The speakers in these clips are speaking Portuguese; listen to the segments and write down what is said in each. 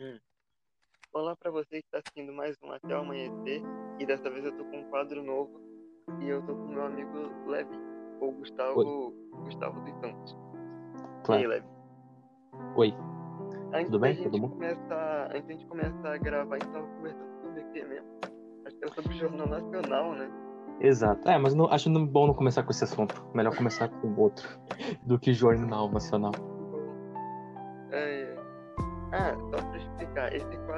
Hum. Olá pra você que está assistindo mais um Até o Amanhecer. E dessa vez eu tô com um quadro novo. E eu tô com meu amigo Levi, ou Gustavo, Gustavo dos Santos. Claro. E aí, Levi? Oi, Antes Tudo bem? gente Tudo bom? começar, antes da gente começar a gravar, a gente tava conversando sobre o que mesmo? Acho que era sobre o Jornal Nacional, né? exato. É, mas não, acho não- bom não começar com esse assunto. Melhor começar com outro do que Jornal Nacional.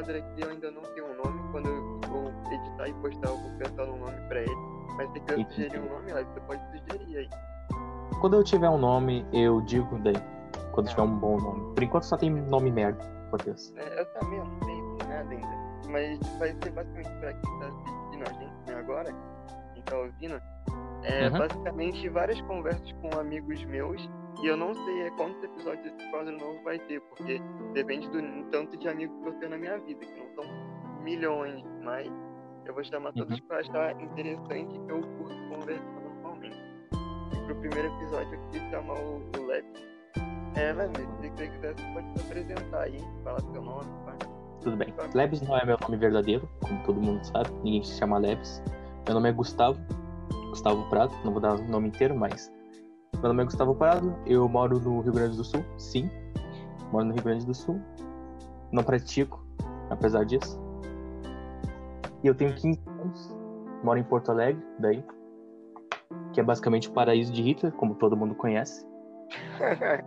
Quadro aqui eu ainda não tenho um nome. Quando eu vou editar e postar, eu vou pensar num nome pra ele. Mas se quiser sugerir um nome, Levi, você pode sugerir aí. Quando eu tiver um nome, eu digo daí. Quando tiver um bom nome. Por enquanto só tem nome merda, por Deus. É, eu também não sei nada ainda. Mas vai ser basicamente pra quem tá assistindo a gente né, agora, quem tá ouvindo. É Uhum. basicamente várias conversas com amigos meus. E eu não sei é, quantos episódios esse quadro novo vai ter, porque depende do tanto de amigos que eu tenho na minha vida, que não são milhões, mas eu vou chamar todos Uhum. que eu achar interessante que eu curto conversar normalmente. E pro primeiro episódio eu queria chamar o, o Lev. É, Lev, se você quiser, você pode se apresentar aí, falar seu nome. Tudo bem. Lebes não é meu nome verdadeiro, como todo mundo sabe. Ninguém se chama Lebes. Meu nome é Gustavo. Gustavo Prado. Não vou dar o nome inteiro, mas. Meu nome é Gustavo Prado. Eu moro no Rio Grande do Sul. Sim. Moro no Rio Grande do Sul. Não pratico, apesar disso. E eu tenho 15 anos. Moro em Porto Alegre, daí. Que é basicamente o paraíso de Hitler, como todo mundo conhece.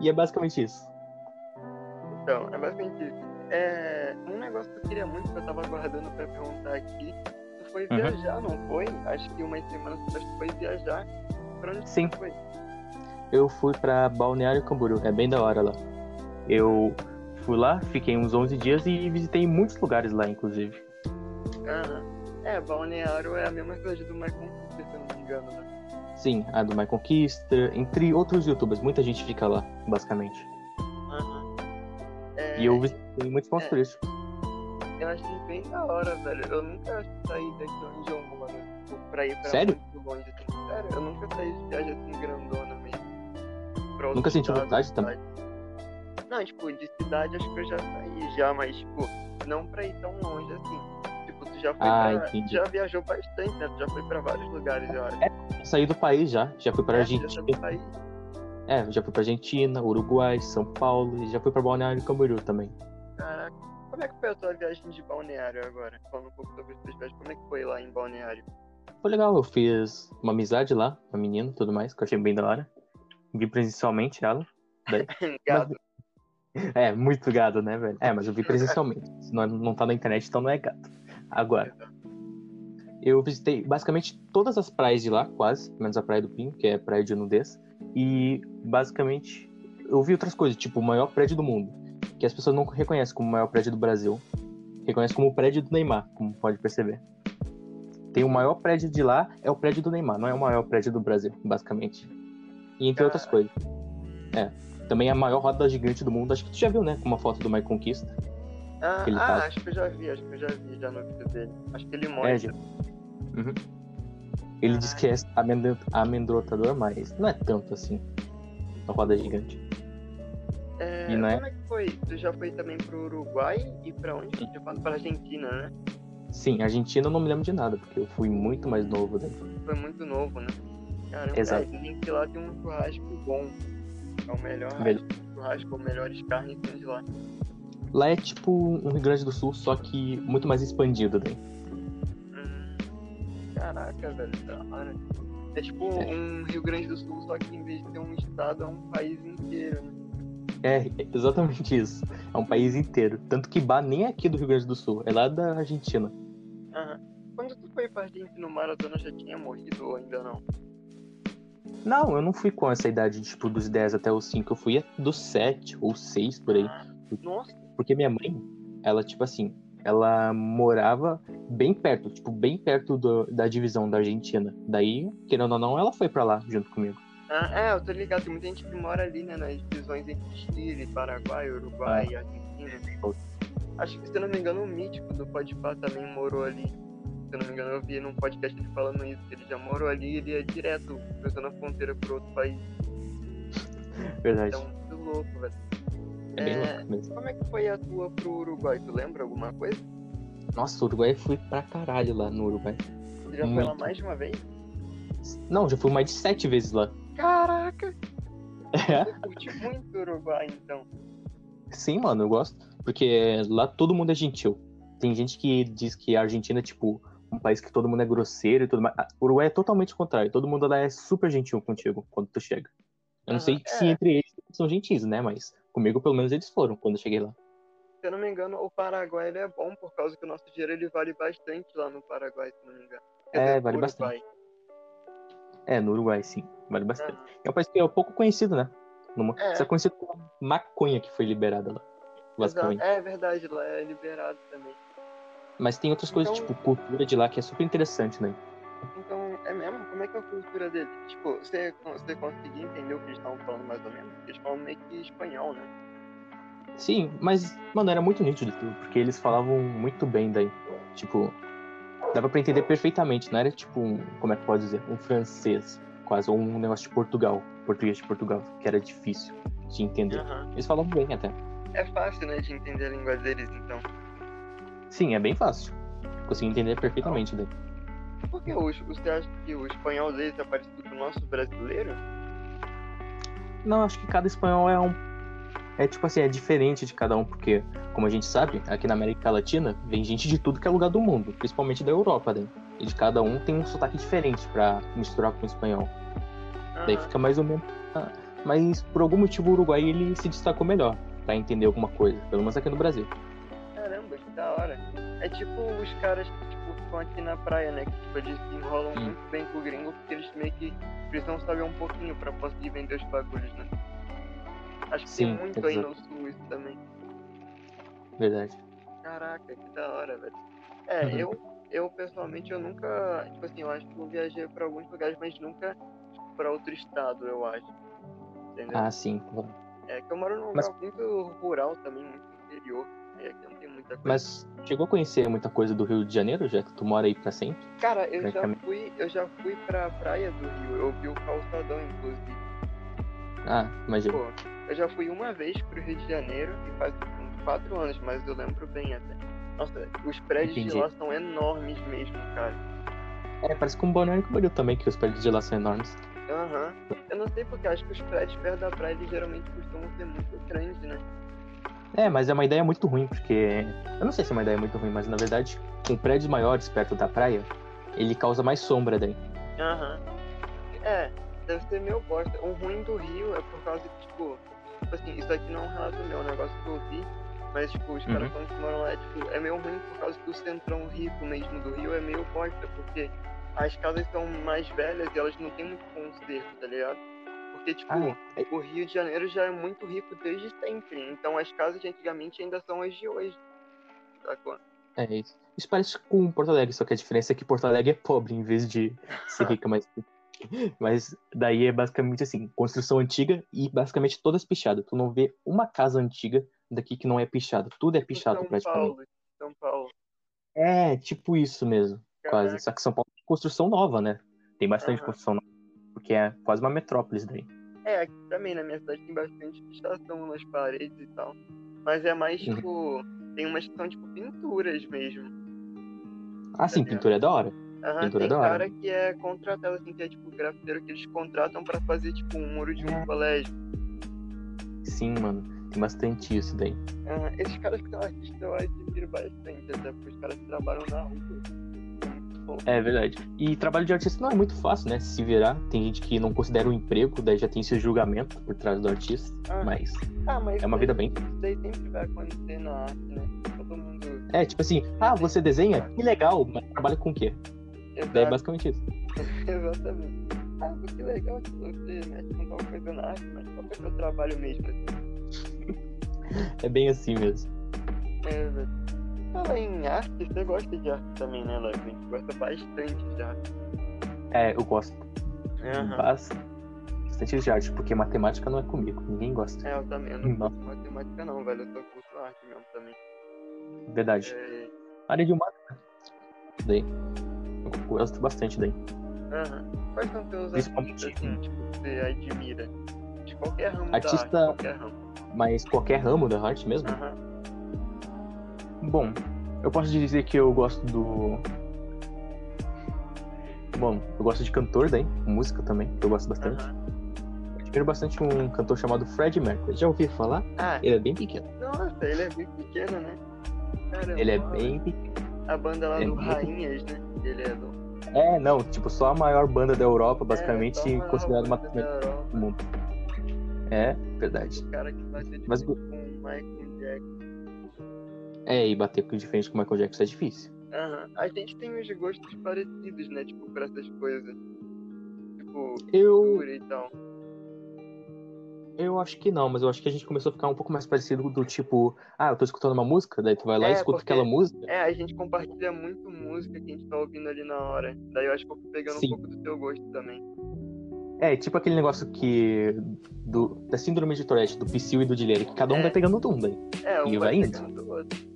E é basicamente isso. Então, é basicamente isso. É, um negócio que eu queria muito, que eu tava aguardando pra perguntar aqui, tu foi Uhum. viajar, não foi? Acho que umas semanas atrás tu foi viajar. Pra onde Sim. foi? eu fui pra Balneário Camboriú. É bem da hora lá. Eu fui lá, fiquei uns 11 dias e visitei muitos lugares lá, inclusive. Aham. É, Balneário é a mesma coisa do Michael Kister, se eu não me engano, né? Sim, a do My Conquista, entre outros youtubers. Muita gente fica lá, basicamente. Aham. É, E eu visitei muitos pontos é. turísticos. eu achei bem da hora, velho. Eu nunca saí daqui onde eu moro tipo, pra ir pra Sério? muito longe. Assim. Sério, eu nunca saí de viagem assim grandona mesmo. Nunca sentiu vontade também? Não, tipo, de cidade acho que eu já saí já, mas tipo, não pra ir tão longe assim. Tipo, tu já foi Ah, pra. entendi. Já viajou bastante, né? Tu já foi pra vários lugares, eu acho. Saí do país já. Já fui pra É, já Argentina. do país. É, já fui pra Argentina, Uruguai, São Paulo. E já fui pra Balneário Camboriú também. Caraca. Como é que foi a tua viagem de balneário agora? Falando um pouco sobre as tuas viagens, como é que foi lá em balneário? Foi legal, eu fiz uma amizade lá, uma menina e tudo mais, que eu achei bem da hora. Vi presencialmente ela. Daí, Gado. É, muito gado, né, velho? É, mas eu vi presencialmente. Se não, não tá na internet, então não é gato. Agora, eu visitei basicamente todas as praias de lá, quase, menos a Praia do Pinho, que é praia de nudez. E, basicamente, eu vi outras coisas, tipo o maior prédio do mundo, que as pessoas não reconhecem como o maior prédio do Brasil. Reconhecem como o prédio do Neymar, como pode perceber. Tem o maior prédio de lá, é o prédio do Neymar, não é o maior prédio do Brasil, basicamente. E entre outras coisas. É. Também é a maior roda gigante do mundo, acho que tu já viu, né? Com uma foto do My Conquista. Ah, Aquele ah, acho que eu já vi, acho que eu já vi já no vídeo dele. Acho que ele É, mostra. já. Uhum. Ele diz que é amedrontador, mas não é tanto assim. A roda gigante. É, E não é- Como é que foi? Tu já foi também pro Uruguai e pra onde? Já foi pra Argentina, né? Sim, Argentina eu não me lembro de nada, porque eu fui muito mais novo. Né? Foi muito novo, né? Caramba, Exato. é, dizem que lá tem um churrasco bom. É o melhor Velho. churrasco, melhores carnes tem de lá. Lá é tipo um Rio Grande do Sul, só que muito mais expandido. Né? Hum, caraca, velho, da hora. É tipo É. um Rio Grande do Sul, só que em vez de ser um estado, é um país inteiro, né? É, exatamente isso. É um país inteiro. Tanto que Bar nem é aqui do Rio Grande do Sul, é lá da Argentina. Aham. Quando tu foi Argentina no Maratona, já tinha morrido ou ainda não? Não, eu não fui com essa idade, tipo, dos 10 até os 5. Eu fui dos 7 ou 6 por aí. Ah, Nossa, Porque minha mãe, ela, tipo assim, ela morava bem perto, tipo, bem perto do- da divisão da Argentina. Daí, querendo ou não, ela foi pra lá junto comigo. Ah, é, eu tô ligado, tem muita gente que mora ali, né, nas divisões entre Chile, Paraguai, Uruguai e Argentina. Acho que, se eu não me engano, o mítico do Podpah também morou ali. Se eu não me engano, eu vi num podcast ele falando isso, que ele já morou ali e ele ia direto, cruzando a fronteira pro outro país. Verdade. Então, muito louco, velho. É, bem louco mesmo. Como é que foi a tua pro Uruguai? Tu lembra alguma coisa? Nossa, o Uruguai eu fui pra caralho lá no Uruguai. Tu já foi lá mais de uma vez? Não, já fui mais de sete vezes lá. Caraca! É? Você curte muito Uruguai, então. Sim, mano, eu gosto. Porque lá todo mundo é gentil. Tem gente que diz que a Argentina é, tipo, um país que todo mundo é grosseiro e tudo mais. O Uruguai é totalmente o contrário. Todo mundo lá é super gentil contigo quando tu chega. Eu não Aham, sei se é. entre eles são gentis, né? Mas comigo, pelo menos, eles foram quando eu cheguei lá. Se eu não me engano, o Paraguai ele é bom por causa que o nosso dinheiro ele vale bastante lá no Paraguai, se não me engano. Quer É, dizer, vale no bastante. É, no Uruguai, sim. Vale bastante. Aham. É um país que é pouco conhecido, né? Numa... É. Você é conhecido por maconha que foi liberada lá. Basicamente. É verdade, lá é liberado também. Mas tem outras coisas, Então- tipo, cultura de lá que é super interessante, né? Então, é mesmo? Como é que é a cultura dele? Tipo, você, você conseguia entender o que eles estavam falando mais ou menos? Porque eles falam meio que espanhol, né? Sim, mas, mano, era muito nítido porque eles falavam muito bem daí. Tipo, dava pra entender perfeitamente, não era tipo um, como é que pode dizer, um francês, quase, ou um negócio de Portugal, português de Portugal, que era difícil de entender. Aham. Eles falavam bem até. É fácil, né, de entender a língua deles, então. Sim, é bem fácil. Consegui entender perfeitamente daí. Por que o, você acha que o espanhol deles é parecido com o nosso brasileiro? Não, acho que cada espanhol é um. É tipo assim, é diferente de cada um, porque, como a gente sabe, aqui na América Latina vem gente de tudo que é lugar do mundo, principalmente da Europa, né? E de cada um tem um sotaque diferente pra misturar com o espanhol. Daí Aham. fica mais ou menos. ah, Mas por algum motivo o Uruguai ele se destacou melhor pra entender alguma coisa, pelo menos aqui no Brasil. Caramba, que da hora. É tipo os caras que tipo, ficam aqui na praia, né? Que tipo, eles se enrolam Hum. muito bem com o gringo porque eles meio que precisam saber um pouquinho pra conseguir vender os bagulhos, né? Acho que Sim, tem muito aí exato. no sul isso também. Verdade. Caraca, que da hora, velho. É, Uhum. eu, eu pessoalmente eu nunca, tipo assim, eu acho que eu viajei pra alguns lugares, mas nunca pra outro estado, eu acho. Entendeu? Ah, sim. É que eu moro num Mas- lugar muito rural também, muito interior. Aqui não tem muita coisa. Mas chegou a conhecer muita coisa do Rio de Janeiro, já que tu mora aí pra sempre? Cara, eu já fui, eu já fui pra praia do Rio, eu vi o calçadão, inclusive. Ah, imagina. Pô, eu já fui uma vez pro Rio de Janeiro e faz quatro anos, mas eu lembro bem até. Nossa, os prédios Entendi. de lá são enormes mesmo, cara. É, parece com o Balneário Camboriú também, que os prédios de lá são enormes. Aham. Eu não sei porque acho que os prédios perto da praia geralmente costumam ser muito grandes, né? É, mas é uma ideia muito ruim, porque. Eu não sei se é uma ideia muito ruim, mas na verdade, com prédios maiores perto da praia, ele causa mais sombra daí. Aham. É, deve ser meio bosta. O ruim do Rio é por causa que, tipo, tipo assim, isso aqui não é um relato meu, é um negócio que eu vi, mas tipo, os caras Uhum. que moram lá, tipo, é meio ruim por causa que o centrão rico mesmo do Rio é meio bosta, porque as casas são mais velhas e elas não têm muito conserto, tá ligado? Porque, tipo, Ah, é. o Rio de Janeiro já é muito rico desde sempre, então as casas de antigamente ainda são as de hoje. Sacou? É isso. Isso parece com Porto Alegre, só que a diferença é que Porto Alegre é pobre em vez de ser rica, mas. Mas daí é basicamente assim, construção antiga e basicamente todas pichadas. Tu não vê uma casa antiga daqui que não é pichada. Tudo é pichado São praticamente. Paulo, São Paulo. É, tipo isso mesmo, quase. Caraca. Só que São Paulo tem construção nova, né? Tem bastante Aham. construção nova. Porque é quase uma metrópolis daí. É, aqui também na minha cidade tem bastante pichação nas paredes e tal. Mas é mais Uhum. tipo. Tem umas que são tipo pinturas mesmo. Ah, sim, pintura é da hora. Aham, Pintura tem da hora. cara que é contratado, assim, que é tipo grafiteiro que eles contratam pra fazer tipo um muro de um É. colégio. Sim, mano. Tem bastante isso daí. Aham, esses caras que são artistas eu admiro bastante, até porque os caras que trabalham na rua. É verdade. E trabalho de artista não é muito fácil, né? Se virar. Tem gente que não considera um emprego, daí já tem esse julgamento por trás do artista. Ah. Mas Ah, mas é uma vida bem. Isso daí sempre vai acontecer na arte, né? Todo mundo. É, tipo assim, ah, você desenha? Que legal, mas trabalha com o quê? Daí é Exato, basicamente isso. exatamente. Ah, que legal que você mexe com tal coisa na arte, mas qual é o seu trabalho mesmo? assim? É bem assim mesmo. É, velho. Fala em arte, você gosta de arte também, né, Levi? A gente gosta bastante de arte. É, eu gosto bas- bastante de arte, porque matemática não é comigo. Ninguém gosta. É, eu também, eu não Nossa. curto matemática não, velho. Eu só curto arte mesmo também. Verdade. É... Área de humanas, né? Daí. Eu gosto bastante daí. Aham. Quais são teus artistas, assim, tipo, que você admira? De qualquer ramo Artista- da arte, qualquer ramo. Mas qualquer ramo da arte mesmo? Aham. Bom, eu posso dizer que eu gosto do. Bom, eu gosto de cantor daí, música também, que eu gosto bastante. aham. Eu admiro bastante um cantor chamado Fred Mercury. Já ouviu falar? Ah, Ele é bem pequeno. nossa, ele é bem pequeno, né? Caramba. Ele é bem pequeno. A banda lá é do Rainhas, né? Ele é do. É, não, tipo, só a maior banda da Europa, basicamente, é, só uma considerada uma banda da Europa. do mundo. É, verdade. O cara que bateu de Mas- frente com o Michael Jackson. É, e bater de frente com o Michael Jackson é difícil. Aham. A gente tem uns gostos parecidos, né? Tipo, pra essas coisas. Tipo, Eu, e tal. eu acho que não, mas eu acho que a gente começou a ficar um pouco mais parecido do tipo, ah, eu tô escutando uma música, daí tu vai lá É, e escuta aquela música. É, a gente compartilha muito música que a gente tá ouvindo ali na hora. Daí eu acho que eu fui pegando Sim. um pouco do teu gosto também. É, tipo aquele negócio que. Do, da síndrome de Tourette, do Psyu e do Dileira, que cada um É. vai pegando um daí. É, um E vai vai indo. outro.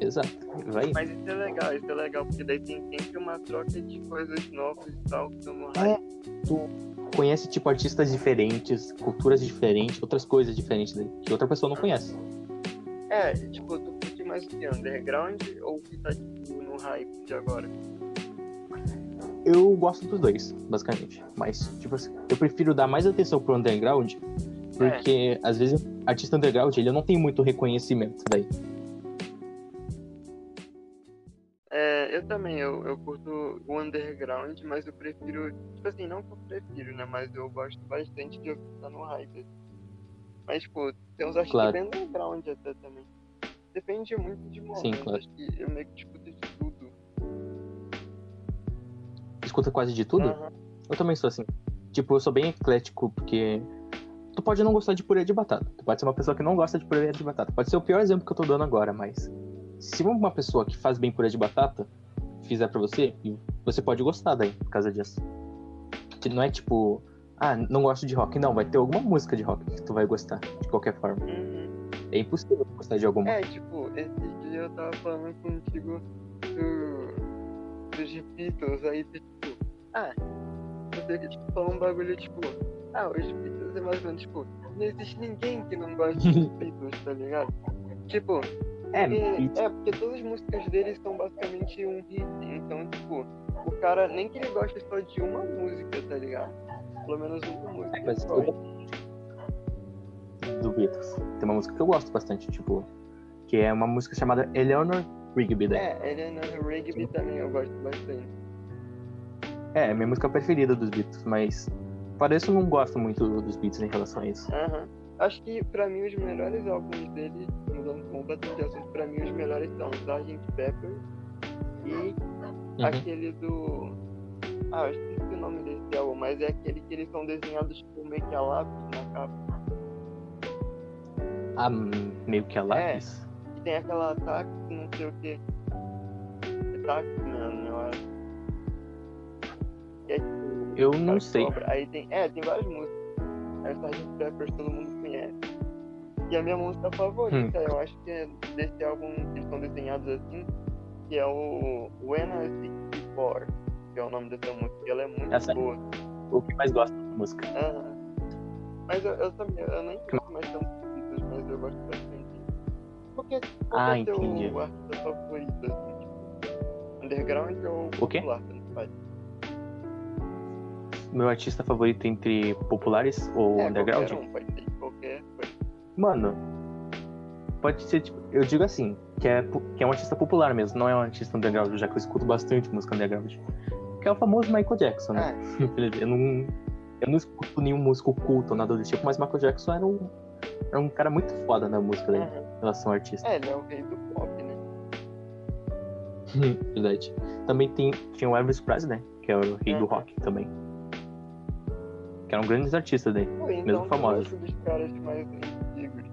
Exato. Vai. Mas isso é legal, isso é legal, porque daí tem sempre uma troca de coisas novas e tal, que estão no É. hype. Tu conhece, tipo, artistas diferentes, culturas diferentes, outras coisas diferentes daí, que outra pessoa não conhece. É, tipo, tu curte mais o que? Underground ou o que tá tipo, no hype de agora? Eu gosto dos dois, basicamente. Mas, tipo assim, eu prefiro dar mais atenção pro underground, porque às vezes artista underground ele não tem muito reconhecimento daí. É, eu também, eu, eu curto o underground, mas eu prefiro, tipo assim, não que eu prefiro, né, mas eu gosto bastante de ouvir que tá no hype. Mas, tipo, tem uns artistas Claro. bem underground até também. Depende muito de momento, Sim, claro. acho que eu meio que de Escuta quase de tudo. Aham. Eu também sou assim. Tipo, eu sou bem eclético, porque tu pode não gostar de purê de batata. Tu pode ser uma pessoa que não gosta de purê de batata. Pode ser o pior exemplo que eu tô dando agora, mas se uma pessoa que faz bem purê de batata fizer pra você, você pode gostar daí, por causa disso. Que não é tipo, ah, não gosto de rock. Não, vai ter alguma música de rock que tu vai gostar, de qualquer forma. Uhum. É impossível gostar de alguma. É, tipo, esses dias eu tava falando contigo do, dos Beatles, aí tu, ah, você que tipo, falou um bagulho tipo, ah, os Beatles é mais ou menos tipo, não existe ninguém que não goste dos Beatles, tá ligado? Tipo, É, porque, é, porque todas as músicas deles são basicamente um hit, então, tipo, o cara, nem que ele goste só de uma música, tá ligado? Pelo menos uma música. É, mas eu- do Beatles. Tem uma música que eu gosto bastante, tipo, que é uma música chamada Eleanor Rigby. daí. É, ele é no Rigby também, eu gosto bastante. É, é minha música preferida dos Beatles, mas para isso eu não gosto muito dos Beatles em relação a isso. Aham. Acho que pra mim os melhores álbuns dele, mudando completamente de assunto, pra mim os melhores são Sgt. Pepper e Uhum. aquele do. Ah, eu esqueci o nome desse álbum, mas é aquele que eles são desenhados tipo meio que a lápis na capa. Ah, meio que a É. lápis. E tem aquela táxi, não sei o que. É táxi mesmo, eu acho. Que é, tipo, Eu não sei. cobra. Aí tem. É, tem várias músicas. Aí Sgt. Pepper todo mundo conhece. E a minha música favorita, Hum. eu acho que é desse álbum que eles são desenhados assim, que é o When I See Before, que é o nome dessa música. Ela é muito Essa é? boa. O que mais gosto da música. Aham. Mas eu, eu também, eu nem gosto mais tanto Beatles, mas eu gosto bastante. Porque qual Ah, é o entendi. artista favorito, assim, tipo, underground ou O quê? popular, tanto faz? Meu artista favorito entre populares ou É, underground? qualquer um, pode ser de qualquer coisa. Mano, pode ser, tipo, eu digo assim, que é, que é um artista popular mesmo, não é um artista underground, já que eu escuto bastante música underground. Que é o famoso Michael Jackson, né? Ah, Eu não, eu não escuto nenhum músico culto ou nada do tipo, mas Michael Jackson era um, era um cara muito foda na música dele, aham. em relação ao artista. É, ele é o rei do pop, né? Verdade. Também tem, tinha o Elvis Presley, que é o rei do Uhum. rock também. Que eram grandes artistas daí. Pô, então Mesmo famosos. dos caras mais antigos.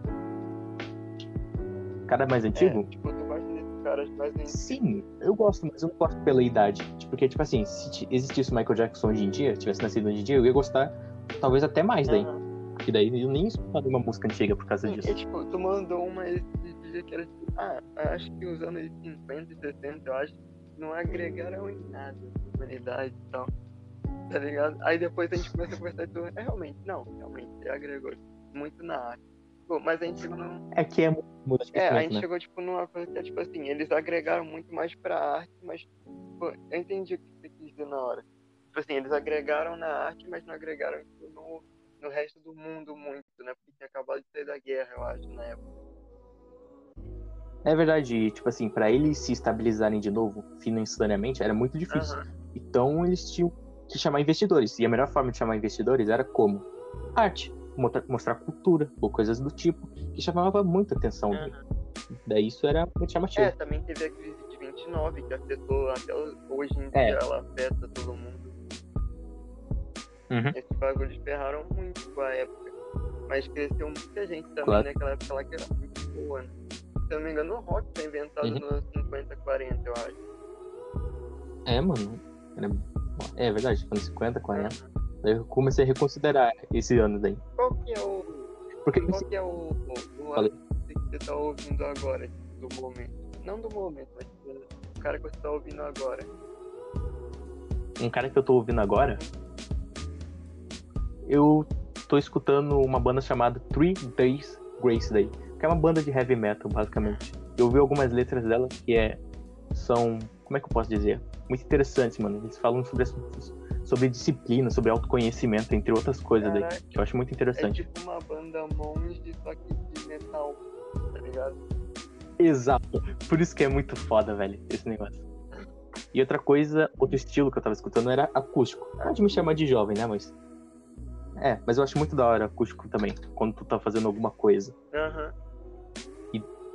Cara mais antigo? É, tipo, tu gosta desses caras mais antigos. Sim, eu gosto, mas eu não gosto pela idade. Porque, tipo assim, se ti- existisse o Michael Jackson hoje em dia, tivesse nascido hoje em dia, eu ia gostar talvez até mais daí. Aham. Porque daí eu nem escutaria uma música antiga por causa Sim, disso. e tipo, tu mandou uma esse dia que era tipo, ah, acho que os anos 50 e 60, eu acho, não agregaram em nada na humanidade e tal. Tá ligado? Aí depois a gente começa a conversar e tu, é realmente, não, realmente, agregou muito na arte. tipo, mas a gente chegou num. É que é de É, a gente né? chegou, tipo, numa coisa que é, tipo assim, eles agregaram muito mais pra arte, mas, tipo, eu entendi o que você quis dizer na hora. Tipo assim, eles agregaram na arte, mas não agregaram tipo, no, no resto do mundo muito, né? Porque tinha acabado de sair da guerra, eu acho, na época. É verdade, tipo assim, pra eles se estabilizarem de novo financeiramente era muito difícil. Aham. Então eles tinham que chamar investidores. E a melhor forma de chamar investidores era como? Arte. Mostra- Mostrar cultura ou coisas do tipo, que chamava muita atenção. Aham. Daí isso era muito chamativo. É, também teve a crise de 29, que afetou até hoje em É. dia, ela afeta todo mundo. Uhum. Esses bagulhos ferraram muito com a época. Mas cresceu muita gente também Claro. naquela época lá que era muito boa, né? Se eu não me engano, o rock foi inventado Uhum. nos anos 50, 40, eu acho. É, mano. Era- É verdade, anos 50, 40. Daí eu comecei a reconsiderar esse ano daí. Qual que é o. Porque Qual que é o, o, o artista que você tá ouvindo agora, do momento? Não do momento, mas o cara que você tá ouvindo agora. um cara que eu tô ouvindo agora, eu tô escutando uma banda chamada Three Days Grace Day, que é uma banda de heavy metal, basicamente. Eu ouvi algumas letras dela que é, são, como é que eu posso dizer? Muito interessantes, mano. Eles falam sobre, assuntos- sobre disciplina, sobre autoconhecimento, entre outras coisas daí, Caraca. que eu acho muito É interessante. tipo uma banda monge, só que de metal, tá ligado? Exato. Por isso que é muito foda, velho, esse negócio. E outra coisa, outro estilo que eu tava escutando era acústico. Pode me chamar de jovem, né, mas... É, mas eu acho muito da hora acústico também, quando tu tá fazendo alguma coisa Aham.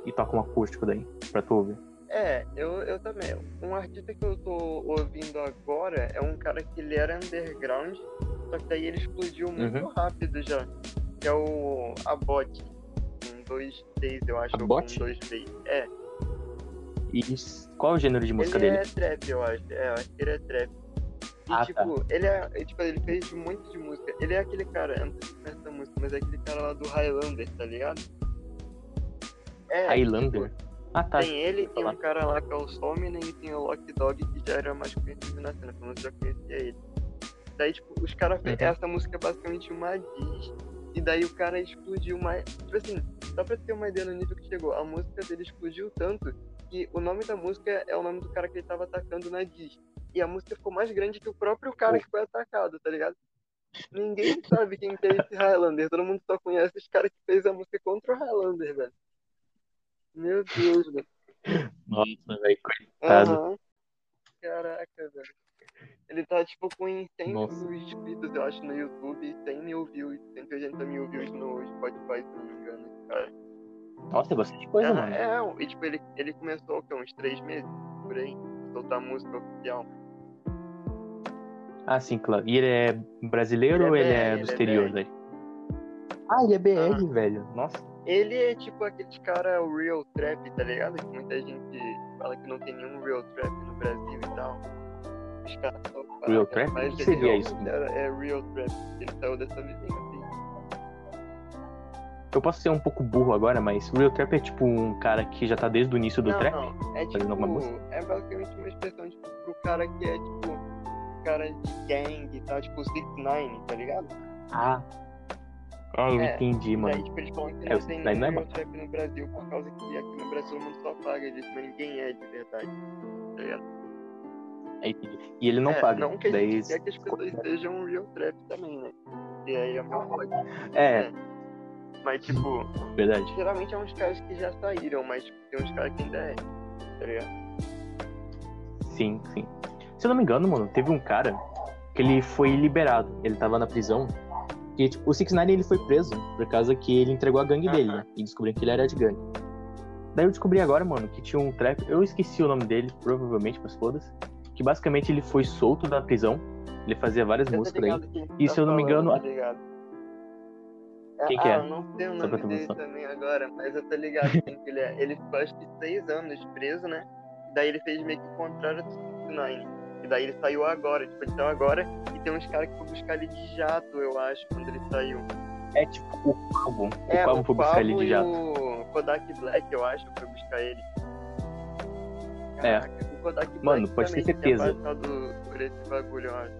e toca um acústico daí, pra tu ouvir. É, eu, eu também. Um artista que eu tô ouvindo agora é um cara que ele era underground, só que daí ele explodiu muito Uhum. rápido já. Que é o Abot. Com dois T's, eu acho. Abot? Com dois B's. É, E qual é o gênero de música ele dele? é trap, eu acho. É, eu acho que ele é trap. E Ah, tipo, ele é. é, Tipo, ele fez muito de música. Ele é aquele cara, eu não sei se conhece essa música, mas é aquele cara lá do Highlander, tá ligado? É, Highlander? tipo, Ah, tá. Tem ele, tem um cara lá que é o Somni e tem o Lock Dog que já era mais conhecido na cena, pelo menos já conhecia ele. Daí, tipo, os caras Uhum. essa música é basicamente uma diz, e daí o cara explodiu mais. Tipo assim, só pra ter uma ideia no nível que chegou, a música dele explodiu tanto que o nome da música é o nome do cara que ele tava atacando na diz. E a música ficou mais grande que o próprio cara que foi atacado, tá ligado? Ninguém sabe quem que é esse Highlander, todo mundo só conhece esse cara que fez a música contra o Highlander, velho. Meu Deus, velho. Nossa, velho, coitado. Aham. Caraca, velho. Ele tá tipo com 100 Nossa. mil inscritos, eu acho, no YouTube e 100 mil views, 180 mil views no Spotify, se não me engano. Cara. Nossa, é bastante coisa, Aham, mano. é, e tipo, ele, ele começou o quê? Uns 3 meses por aí, soltar música oficial. Ah, sim, claro. E ele é brasileiro Ele é ou ele BR, é ele do é exterior BR. daí? Ah, ele é BR, Aham. velho. Nossa. Ele é tipo aquele cara real trap, tá ligado? Que muita gente fala que não tem nenhum real trap no Brasil e tal. Os caras só falam, Real trap? Mas O que seria isso? era- é real trap. Ele saiu dessa vivência assim. Eu posso ser um pouco burro agora, mas Real Trap é tipo um cara que já tá desde o início do não, trap? não. É Fazendo alguma música? tipo. É basicamente uma expressão tipo, pro cara que é tipo. Cara de gang e tal, tipo 6 9 tá ligado? Ah. Ah, eu É, entendi, E mano. tipo, eles falam que É, não o tem 6ix9ine nenhum é real bom. trap no Brasil por causa que aqui no Brasil mundo só paga disso, mas ninguém é de verdade. Tá ligado? Entendi. E ele não é, paga. Não que Daí... gente quer que as pessoas sejam real trap também, né? E aí é uma pode. É, Mas, tipo, verdade. geralmente é uns caras que já saíram, mas tipo, tem uns caras que ainda é. Tá ligado? Sim, sim. Se eu não me engano, mano, teve um cara que ele foi liberado. Ele tava na prisão. E, tipo, o 6 9 ele foi preso por causa que ele entregou a gangue dele, Aham. né? E descobriu que ele era de gangue. Daí eu descobri agora, mano, que tinha um trap. Eu esqueci o nome dele, provavelmente, mas foda-se. Que basicamente ele foi solto da prisão. Ele fazia várias Eu músicas quem E tá se eu não me engano, tá ligado? Quem ah, que é? eu não sei o nome dele noção. também agora, mas eu tô ligado quem que ele é. Ele ficou acho que seis anos preso, né? Daí ele fez meio que o contrário do 69. E daí ele saiu agora, tipo, ele saiu agora e tem uns caras que foram buscar ele de jato, eu acho, quando ele saiu. É tipo o Calvo. É, o Calvo foi buscar ele Pablo de jato. o Kodak Black, eu acho, foi buscar ele. É. Caraca, o Kodak Black Mano, pode ter certeza. Por esse bagulho, eu acho.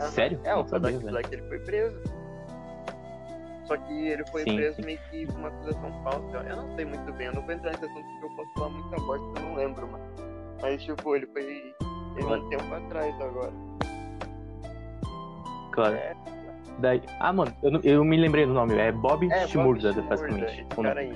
Aham. Sério? É, o sabia, Kodak velho. Black ele foi preso. Só Só que ele foi Sim, preso sim. meio que com uma acusação falsa. Eu não sei muito bem, eu não vou entrar nesse assunto porque eu posso falar muita bosta, eu não lembro, mano. Mas, tipo, ele foi. Ele Claro. um tempo atrás agora. Claro. É. Daí... Ah, mano, eu, eu me lembrei do nome. É Bob É, Shmurda, basicamente. Esse o nome. cara aí.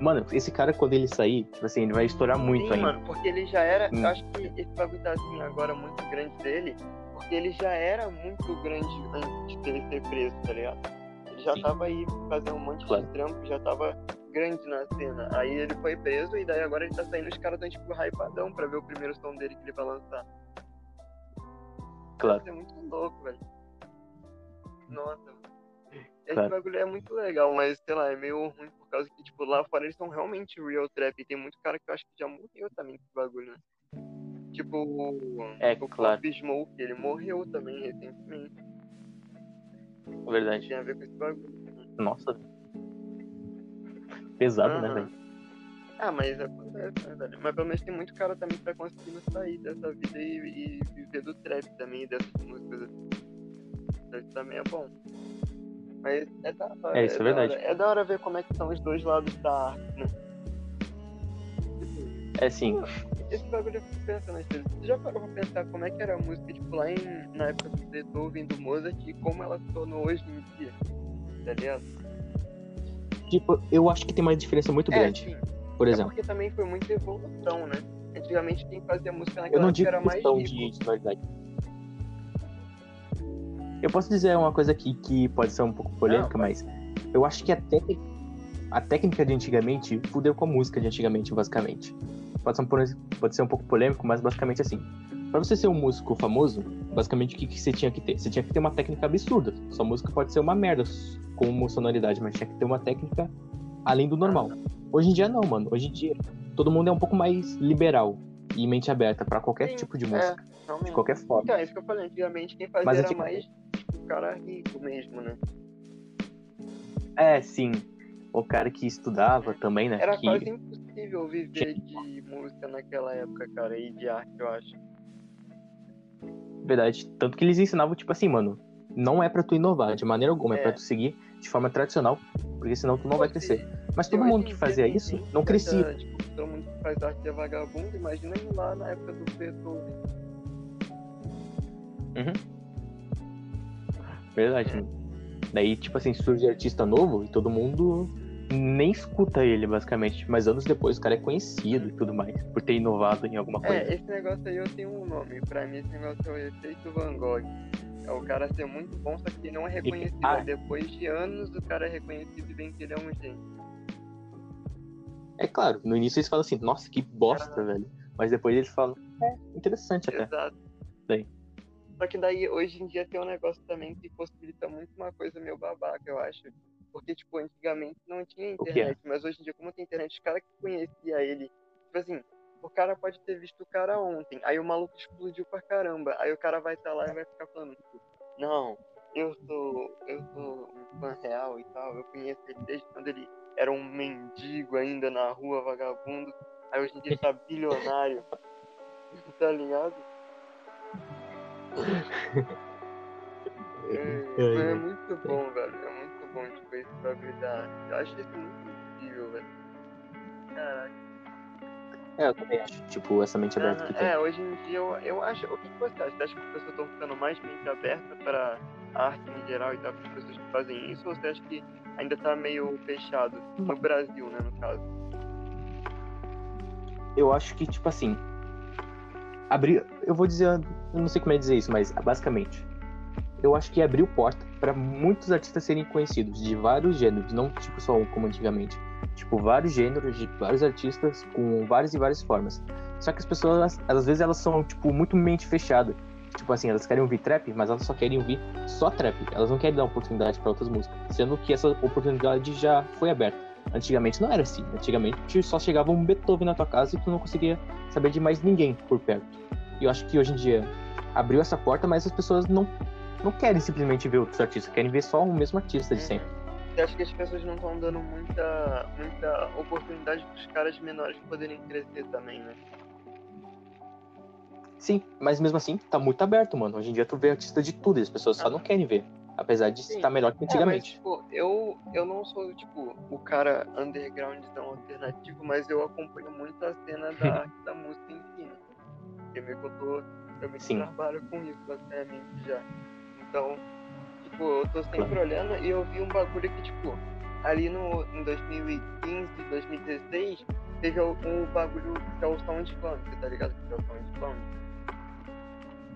Mano, esse cara, quando ele sair, tipo assim, ele vai estourar muito Sim, ainda. mano, porque ele já era. Hum. Eu acho que esse bagulho tá assim agora muito grande dele, porque ele já era muito grande antes dele ser preso, tá ligado? Ele já Sim. tava aí fazendo um monte Claro. de trampo, já tava grande na cena. Aí ele foi preso e daí agora ele tá saindo, os caras tão tipo hypadão pra ver o primeiro som dele que ele vai lançar. Claro. É muito louco, velho. Nossa. Esse Claro. bagulho é muito legal, mas sei lá, é meio ruim por causa que, tipo, lá fora eles são realmente real trap. E tem muito cara que eu acho que já morreu também com esse bagulho, né? Tipo, o- É, o claro. Pop Smoke, ele morreu também recentemente. Verdade. Tinha a ver com esse bagulho. né? Nossa. Pesado, né, Aham. velho? Ah, mas acontece, né, velho? Mas pelo menos tem muito cara também que tá conseguindo sair dessa vida e, e viver do trap também, dessas músicas. assim. Então isso também é bom. Mas é da hora. É, isso é da verdade. hora. É da hora ver como é que são os dois lados da arte, né? É assim, Esse bagulho eu fico pensando às vezes. Você já parou pra pensar como é que era a música, tipo, lá em, na época do Beethoven, do Mozart, e como ela se tornou hoje em dia? Tá ligado? Tipo, eu acho que tem uma diferença muito É, grande. sim. Por É exemplo, porque também foi muita evolução, né? Antigamente quem fazia música eu naquela não época digo era mais rico. de sonoridade. Eu posso dizer uma coisa aqui que pode ser um pouco polêmica, Não, mas eu acho que a, tec- a técnica de antigamente fudeu com a música de antigamente, basicamente. Pode ser, um, po- pode ser um pouco polêmico, mas basicamente assim. Pra você ser um músico famoso, basicamente o que, que você tinha que ter? Você tinha que ter uma técnica absurda. Sua música pode ser uma merda como sonoridade, mas tinha que ter uma técnica além do normal. Hoje em dia não, mano. Hoje em dia todo mundo é um pouco mais liberal e mente aberta pra qualquer Sim, tipo de É, música, de realmente. qualquer forma. Então, é isso que eu falei, antigamente quem fazia Mas era antigamente- mais tipo, o cara rico mesmo, né? É, sim. O cara que estudava também, né? Era que... quase impossível viver de música naquela época, cara, e de arte, eu acho. Verdade. Tanto que eles ensinavam, tipo assim, mano, não é pra tu inovar de maneira alguma, é, É. pra tu seguir de forma tradicional, porque senão tu não vai crescer. Mas todo mundo que fazia isso não crescia. faz, tipo, todo mundo que faz arte é vagabundo, imagina lá na época do Beethoven. Verdade, É. mano. Daí, tipo assim, surge artista novo e todo mundo nem escuta ele, basicamente. Mas anos depois o cara é conhecido e tudo mais, por ter inovado em alguma coisa. É, esse negócio aí eu tenho um nome. Pra mim, esse negócio é o efeito Van Gogh. É o cara ser muito bom, só que não é reconhecido. Ah. Depois de anos, o cara é reconhecido e vem que ele é um gênio. É claro, no início eles falam assim, nossa, que bosta, velho. Mas depois eles falam, é, interessante até. Exato. Daí. Só que daí, hoje em dia, tem um negócio também que possibilita muito uma coisa meio babaca, eu acho. Porque, tipo, antigamente não tinha é? internet, mas hoje em dia, como tem internet, os caras que conhecia ele, tipo assim, o cara pode ter visto o cara ontem, aí o maluco explodiu pra caramba, aí o cara vai estar lá e vai ficar falando, tipo, não, eu sou, eu sou um fã real e tal, eu conheço ele desde quando ele era um mendigo ainda na rua, vagabundo, aí hoje em dia ele tá bilionário, tá ligado? É, Ai, é ai. muito bom, velho. É muito bom, tipo, esse bagulho. Eu acho isso muito incrível, velho. Caraca. É, eu também acho, tipo, essa mente aberta que Aham, tem. É, hoje em dia eu, eu acho. O que que você acha? Você acha que as pessoas estão ficando mais mente aberta para a arte em geral e tal, para as pessoas que fazem isso? Ou você acha que ainda tá meio fechado? No Brasil, né, no caso. eu acho que, tipo assim. Abriu. Eu vou dizer. Eu não sei como é dizer isso, mas basicamente. Eu acho que abriu porta pra muitos artistas serem conhecidos de vários gêneros, não tipo só um como antigamente. Tipo, vários gêneros, de vários artistas com várias e várias formas. Só que as pessoas, às vezes, elas são, tipo, muito mente fechada. Tipo assim, elas querem ouvir trap, mas elas só querem ouvir só trap. Elas não querem dar oportunidade pra outras músicas. Sendo que essa oportunidade já foi aberta. Antigamente não era assim. Antigamente só chegava um Beethoven na tua casa e tu não conseguia saber de mais ninguém por perto. E eu acho que hoje em dia abriu essa porta, mas as pessoas não, não querem simplesmente ver outros artistas, querem ver só o mesmo artista de sempre. Você acha que as pessoas não estão dando muita, muita oportunidade para os caras menores poderem crescer também, né? Sim, mas mesmo assim tá muito aberto, mano. Hoje em dia tu vê artista de tudo e as pessoas só não querem ver. Apesar de estar melhor que É, mas, antigamente. tipo, eu, eu não sou, tipo, o cara underground tão alternativo, mas eu acompanho muito a cena da, da música em si, né? Porque meio que eu tô, eu Sim. trabalho com isso, basicamente, já. Então, tipo, eu tô sempre olhando e eu vi um bagulho que, tipo, ali no, em 2015, 2016, teve o, o bagulho que é o SoundCloud, tá ligado? Que é o SoundCloud.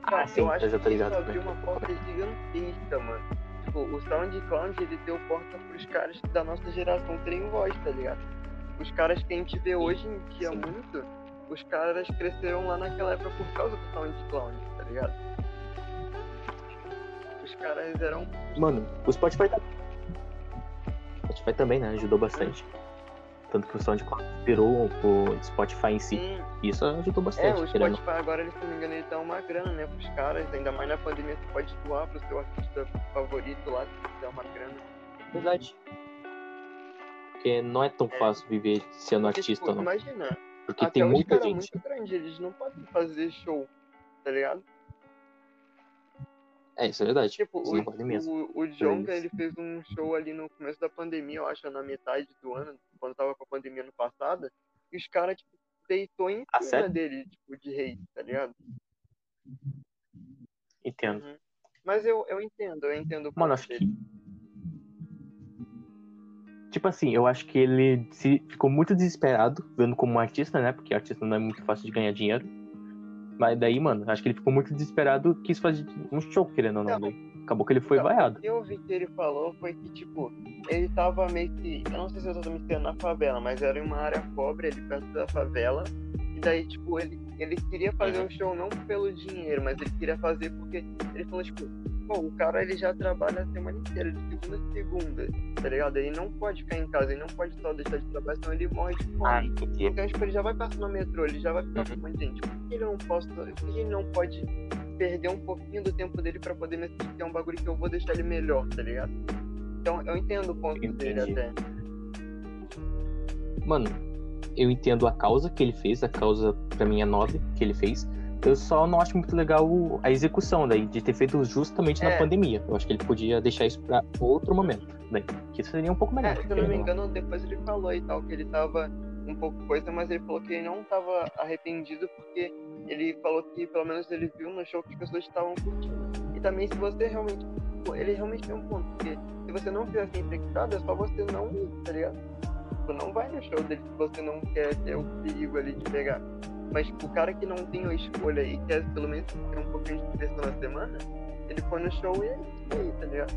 Ah, sim, eu acho eu já tô que isso abriu uma porta gigantesca, mano. Tipo, o SoundCloud, ele deu porta pros caras da nossa geração terem voz, tá ligado? Os caras que a gente vê hoje em dia Sim. muito, os caras cresceram lá naquela época por causa do SoundCloud, tá ligado? Os caras eram... é. Mano, o Spotify tá. O Spotify também, né? Ajudou bastante. Tanto que o SoundCloud virou o Spotify em si. Sim, isso ajudou é, bastante. o querendo. Spotify agora, ele, se não me engano, ele dá uma grana, né, pros caras, ainda mais na pandemia, você pode doar pro seu artista favorito lá, se quiser uma grana. Verdade. Porque não é tão É. fácil viver sendo Porque, artista, tipo, não. imagina, Porque até tem muita caras gente. muito grandes, eles não podem fazer show, tá ligado? É, isso é verdade. Tipo, Isso o, o, o Jonga, ele fez um show ali no começo da pandemia, eu acho, na metade do ano, quando tava com a pandemia ano passado, e os caras, tipo, deitou em Ah, cima sério? dele, tipo, de rei, tá ligado? Entendo. Uhum. Mas eu, eu entendo, eu entendo o Mano, acho dele. que. Tipo assim, eu acho que ele se ficou muito desesperado, vendo como artista, né? Porque artista não é muito fácil de ganhar dinheiro. Mas daí, mano, acho que ele ficou muito desesperado quis fazer um show, querendo ou não. Não. Daí acabou que ele foi Não. vaiado. O que eu ouvi que ele falou foi que, tipo, ele tava meio que. Eu não sei se eu tô me sendo na favela, mas era em uma área pobre ali perto da favela. E daí, tipo, ele, ele queria fazer um show não pelo dinheiro, mas ele queria fazer porque ele falou, tipo, pô, o cara ele já trabalha a semana inteira, de segunda a segunda, tá ligado? Ele não pode ficar em casa, ele não pode só deixar de trabalhar, senão ele morre de fome. Ah, entendi. Então, tipo, ele já vai passar no metrô, ele já vai ficar Uhum. com um monte de gente. Por que ele não posso, por que ele não pode perder um pouquinho do tempo dele pra poder me assistir a um bagulho que eu vou deixar ele melhor, tá ligado? Então, eu entendo o ponto dele Entendi. até. Mano, eu entendo a causa que ele fez, a causa pra mim é nobre que ele fez. Eu só não acho muito legal a execução daí, de ter feito justamente na É. pandemia. Eu acho que ele podia deixar isso pra outro momento, daí, que seria um pouco melhor. É, se eu não me engano, depois ele falou e tal, que ele tava um pouco coisa, mas ele falou que ele não tava arrependido porque ele falou que pelo menos ele viu no show que as pessoas estavam curtindo. E também se você realmente. ele realmente tem um ponto, porque se você não fizer assim infectado, é só você não ir, tá ligado? Tipo, não vai no show dele se você não quer ter o perigo ali de pegar. Mas tipo, o cara que não tem a escolha e quer pelo menos ter um pouquinho de diversão na semana, ele foi no show e é isso aí, tá ligado?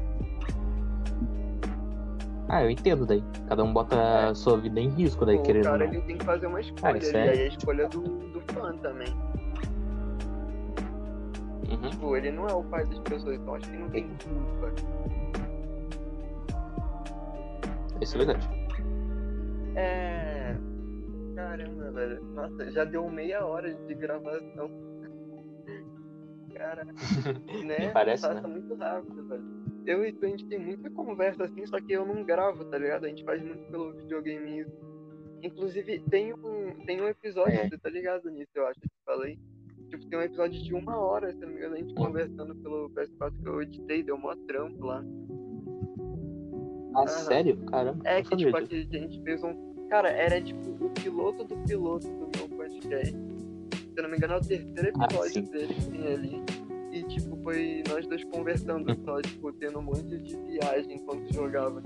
Ah, eu entendo daí. Cada um bota a sua vida em risco daí, o querendo ou cara ele tem que fazer uma escolha ali, é- aí a escolha do, do fã também. Uhum. Tipo, ele não é o pai das pessoas, então acho que não tem culpa. Isso é verdade. É. Caramba, velho. Nossa, já deu meia hora de gravação. Cara, né? Parece, Passa né? muito rápido, velho. Eu e tu, a gente tem muita conversa assim, só que eu não gravo, tá ligado? A gente faz muito pelo videogame isso. Inclusive, tem um, tem um episódio, É. você tá ligado nisso, eu acho que falei. Tipo, tem um episódio de uma hora, se não me engano, a gente Hum. conversando pelo PS4 que eu editei, deu mó trampo lá. Ah, Aham. sério? Caramba. É que, tipo, aqui a gente fez um. Cara, era tipo o piloto do piloto do meu podcast. Se eu não me engano, é o terceiro Ah, episódio sim. dele que tem ali. E, tipo, foi nós dois conversando, Hum. só, tipo, tendo um monte de viagem enquanto jogava.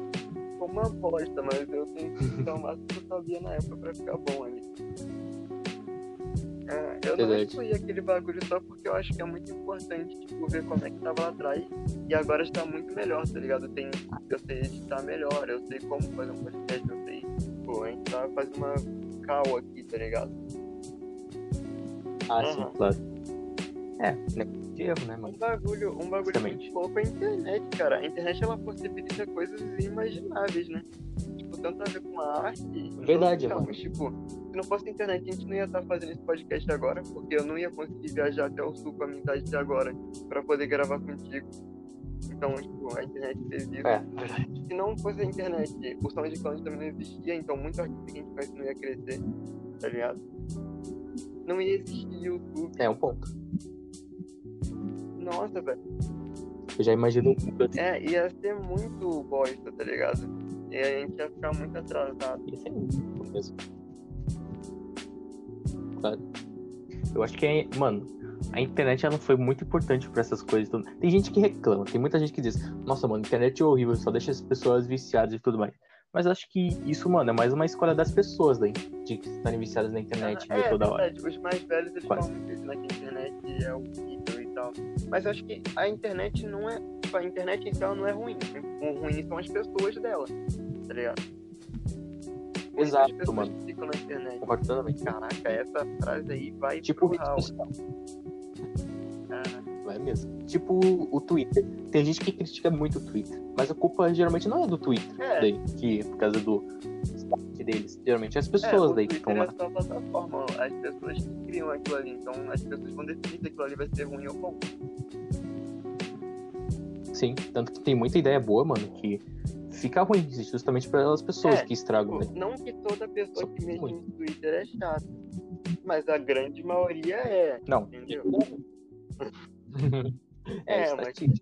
Foi uma bosta, mas eu tentei dar o máximo que eu sabia na época pra ficar bom ali. É, eu não excluí aquele bagulho só porque eu acho que é muito importante, tipo, ver como é que tava lá atrás. E agora está muito melhor, tá ligado? Tem, eu sei editar melhor, eu sei como fazer um podcast, eu pô, a gente tá fazendo uma cal aqui, tá ligado? Ah, Aham. sim, claro. É, né? De erro, né, Um mano? bagulho, um bagulho Justamente. muito louco é a internet, cara. A internet ela possibilita coisas inimagináveis, né? Tipo, tanto a ver com a arte. Verdade, mano. Tipo, se não fosse a internet, a gente não ia estar fazendo esse podcast agora, porque eu não ia conseguir viajar até o sul com a minha idade de agora pra poder gravar contigo. Então, tipo, a internet fez isso. É, verdade. Se não fosse a internet, o clones também não existia, então muito artista que a gente faz não ia crescer, tá ligado? Não ia existir YouTube. É um ponto. Nossa, velho. Eu já imagino. É, ia ser muito bosta, tá ligado? E a gente ia ficar muito atrasado. Ia ser muito mesmo. Claro. Eu acho que é. Mano, a internet ela foi muito importante para essas coisas. Tem gente que reclama, tem muita gente que diz: Nossa, mano, a internet é horrível, só deixa as pessoas viciadas e tudo mais. Mas acho que isso, mano, é mais uma escolha das pessoas, daí, de que estarem viciadas na internet ah, é, toda é hora. Os mais velhos, eles Quase. falam muito, né, que a internet é horrível e tal. Mas acho que a internet não é. Tipo, a internet em si ela não é ruim. O ruim são as pessoas dela, tá ligado? Exato, mano. ficam na internet. Concordo Caraca, essa frase aí vai tipo pro Vai mesmo. Tipo o Twitter. Tem gente que critica muito o Twitter, mas a culpa geralmente não é do Twitter, é. daí, que por causa do site deles. Geralmente é as pessoas é, daí que estão lá. É só plataforma, as pessoas que criam aquilo ali, então as pessoas vão decidir se aquilo ali vai ser ruim ou bom. Sim, tanto que tem muita ideia boa, mano, que fica ruim, justamente para as pessoas é, que estragam. Tipo, né? Não que toda pessoa Só que mexe no Twitter é chata, mas a grande maioria é. Não. Entendeu? é, é mas tipo,